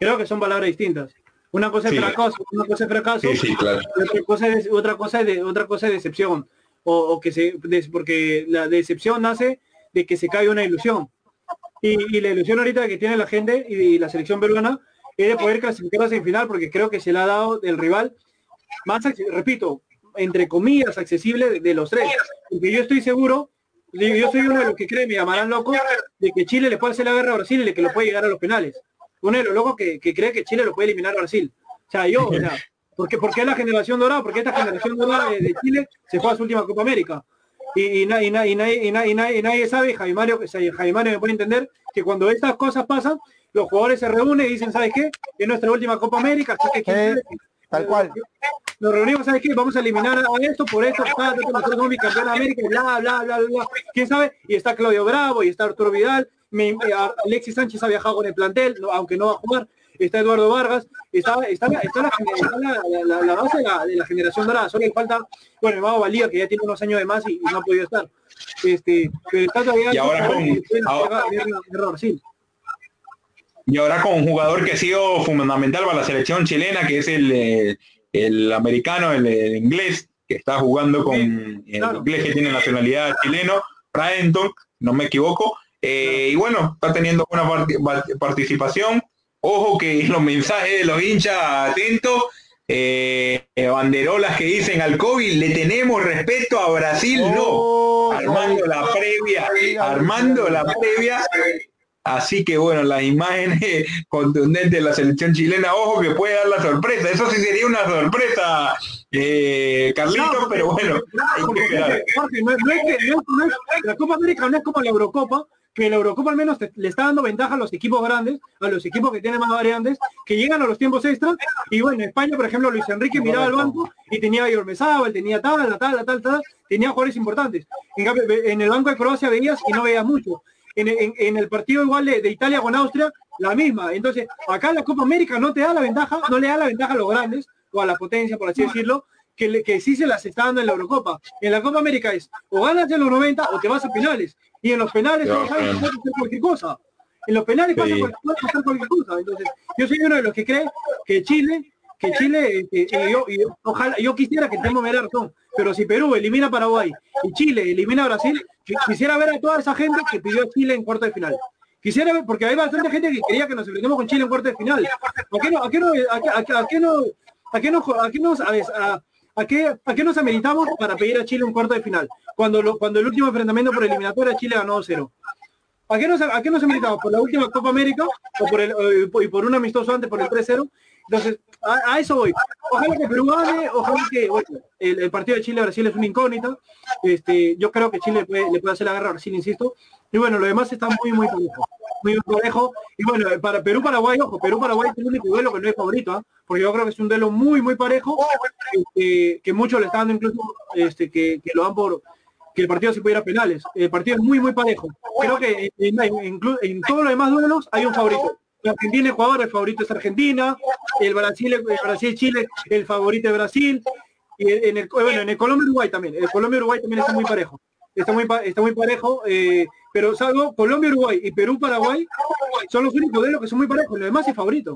Creo que son palabras distintas. Una cosa es fracaso, una cosa es fracaso, otra cosa es otra cosa de otra cosa es decepción o, que se porque la decepción nace de que se cae una ilusión. Y, la ilusión ahorita que tiene la gente y, la selección peruana es de poder clasificarse en final porque creo que se le ha dado del rival más repito, entre comillas, accesible de, los tres. Porque yo estoy seguro, yo soy uno de los que cree, me llamarán loco, de que Chile le puede hacer la guerra a Brasil y de que lo puede llegar a los penales. Uno de los locos que, cree que Chile lo puede eliminar a Brasil. O sea, yo, o sea, porque, porque es la generación dorada, porque esta generación dorada de, Chile se fue a su última Copa América. Y, nadie, nadie, sabe, Jaime Mario, Jaime Mario me puede entender, que cuando estas cosas pasan, los jugadores se reúnen y dicen, ¿sabes qué? Es nuestra última Copa América, así que Tal cual. Nos reunimos, ¿sabes qué? Vamos a eliminar a esto, por esto, está, nosotros mi campeón de América, bla, bla, bla, bla. ¿Quién sabe? Y está Claudio Bravo, y está Arturo Vidal, Alexis Sánchez ha viajado con el plantel, aunque no va a jugar, está Eduardo Vargas, está, está, la, la, base de la, generación dorada, solo le falta, bueno, el Mago Valía, que ya tiene unos años de más y, no ha podido estar. Este, pero está todavía... Y ahora con... Y ahora con un jugador que ha sido fundamental para la selección chilena, que es el, eh, el americano, el, inglés, que está jugando con el inglés que tiene nacionalidad chileno, Bradenton, no me equivoco. Eh, y bueno, está teniendo una participación. Ojo que (laughs) los mensajes de los hinchas atentos, eh, banderolas que dicen al COVID, le tenemos respeto a Brasil, no. Oh, armando la previa, armando la previa Así que bueno, las imágenes (laughs) contundentes de la selección chilena, ojo que puede dar la sorpresa. Eso sí sería una sorpresa, eh, Carlitos, pero bueno. la Copa América no es como la Eurocopa, que la Eurocopa al menos le está dando ventaja a los equipos grandes, a los equipos que tienen más variantes, que llegan a los tiempos extras. Y bueno, en España, por ejemplo, Luis Enrique miraba al banco y tenía a él tenía tal, tal, tal, tal, tenía jugadores importantes. En cambio, en el banco de Croacia veías y no veías mucho. En, el partido igual de, Italia con Austria, la misma. Entonces, acá la Copa América no te da la ventaja, no le da la ventaja a los grandes, o a la potencia, por así decirlo, que, que sí se las está dando en la Eurocopa. En la Copa América es o ganas en los 90 o te vas a finales. Y en los penales no, hacer cualquier cosa. En los penales pasa cualquier cosa. Entonces, yo soy uno de los que cree que Chile, que Chile, eh, eh, yo, ojalá, yo quisiera que tengo me razón, pero si Perú elimina a Paraguay y Chile elimina a Brasil, quisiera ver a toda esa gente que pidió a Chile en cuarto de final. Quisiera ver, porque hay bastante gente que quería que nos enfrentemos con Chile en cuarto de final. ¿A qué no, a qué no, a, qué no, a qué no, a qué no, a, ¿A qué, ¿A qué nos ameritamos para pedir a Chile un cuarto de final? Cuando, cuando el último enfrentamiento por eliminatoria Chile ganó 0. ¿A qué, nos, ¿A qué nos ameritamos? ¿Por la última Copa América o por, el, y por un amistoso antes por el 3-0? Entonces, a, eso voy. Ojalá que Perú gane, ojalá que el, partido de Chile-Brasil es una incógnita. Este, yo creo que Chile le puede hacer la guerra a Brasil, insisto. Y bueno, lo demás está muy, muy parejo. Muy parejo. Y bueno, para Perú-Paraguay, ojo, Perú-Paraguay es el único duelo que no es favorito, ¿ah? porque yo creo que es un duelo muy, muy parejo, este, que muchos le están dando incluso este, que, lo dan por que el partido se pudiera ir a penales. El partido es muy, muy parejo. Creo que en, en todos los demás duelos hay un favorito. Argentina, Ecuador, el favorito es Argentina, el Brasil, el Brasil, Chile, el favorito es Brasil, y en el, bueno, en el Colombia Uruguay también, el Colombia Uruguay también está muy parejo, está muy está muy parejo, eh, pero salvo Colombia Uruguay y Perú Paraguay son los únicos de los que son muy parejos, los demás es favorito.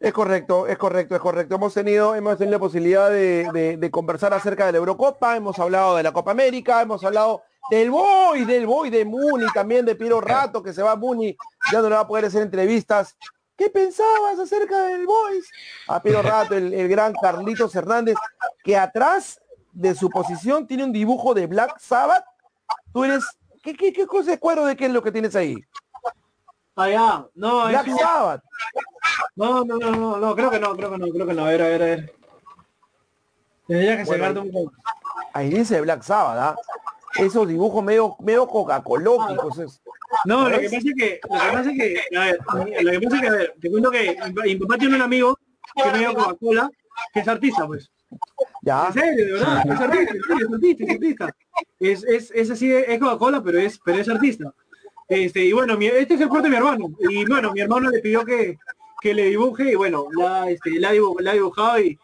Es correcto, es correcto, es correcto. Hemos tenido, hemos tenido la posibilidad de, de conversar acerca de la Eurocopa, hemos hablado de la Copa América, hemos hablado del Boy, del Boy de Muni, también de Piero Rato, que se va a Muni, ya no le va a poder hacer entrevistas. ¿Qué pensabas acerca del Boys? A Piero Rato, el, gran Carlitos Hernández, que atrás de su posición tiene un dibujo de Black Sabbath. Tú eres, ¿qué, qué, qué cosa de cuero de qué es lo que tienes ahí? Allá, no, Black Sabbath. No, no, no, no, no, creo que no, creo que no, creo que no, a ver, a ver, a ver. Tendría que bueno, un poco. Ahí dice Black Sabbath, ¿ah? esos dibujos medio, medio coca-cológicos. No, lo que pasa es que, lo que pasa es que, a ver, lo que pasa es que, a ver, te cuento que mi papá tiene un amigo que me dio Coca-Cola, que es artista, pues. Ya. En serio, de verdad, es artista, es artista, es artista. Es, es, es así, es Coca-Cola, pero es, pero es artista. Este, y bueno, mi, este es el cuarto de mi hermano. Y bueno, mi hermano le pidió que, que le dibuje, y bueno, la, este, la, la ha dibujado y,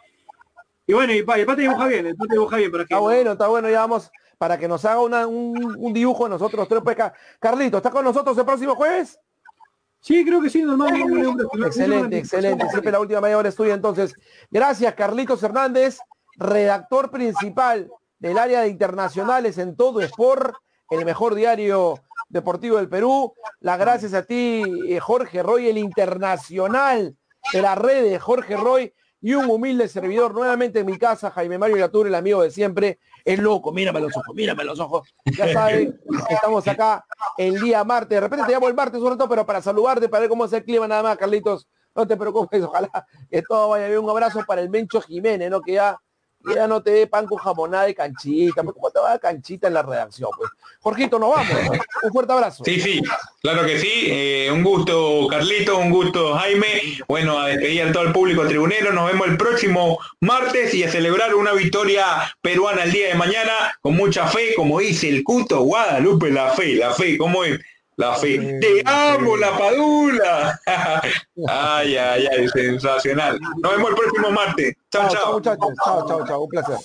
y bueno, y, el pate dibuja bien, el pate dibuja bien para que. Está bueno, está bueno, ya vamos, para que nos haga un, dibujo de nosotros tres. Pues, Carlito, ¿está con nosotros el próximo jueves? Sí, creo que sí, normal. excelente, excelente. Siempre la última media hora estudia. Entonces, gracias, Carlitos Hernández, redactor principal del área de internacionales en todo Sport, el mejor diario deportivo del Perú. Las gracias a ti, eh, Jorge Roy, el internacional de la red de Jorge Roy y un humilde servidor nuevamente en mi casa, Jaime Mario Latour, el amigo de siempre, es loco, mírame los ojos, mírame los ojos. Ya saben, estamos acá el día martes. De repente te llamo el martes un rato, pero para saludarte, para ver cómo es el clima nada más, Carlitos. No te preocupes, ojalá que todo vaya bien. Un abrazo para el Mencho Jiménez, ¿no? Que ya ya no te dé pan con jamonada de canchita, ¿cómo te va canchita en la redacción? Pues? Jorgito, nos vamos. Un fuerte abrazo. Sí, sí, claro que sí. Eh, un gusto, Carlito, un gusto, Jaime. Bueno, a despedir a todo el público tribunero. Nos vemos el próximo martes y a celebrar una victoria peruana el día de mañana con mucha fe, como dice el Cuto Guadalupe, la fe, la fe, ¿cómo es? La fe. Te amo, la padula. (laughs) ay, ay, ay, sensacional. Nos vemos el próximo martes. Chao, chao. Chao, muchachos. Chao, chao, chao. Un placer.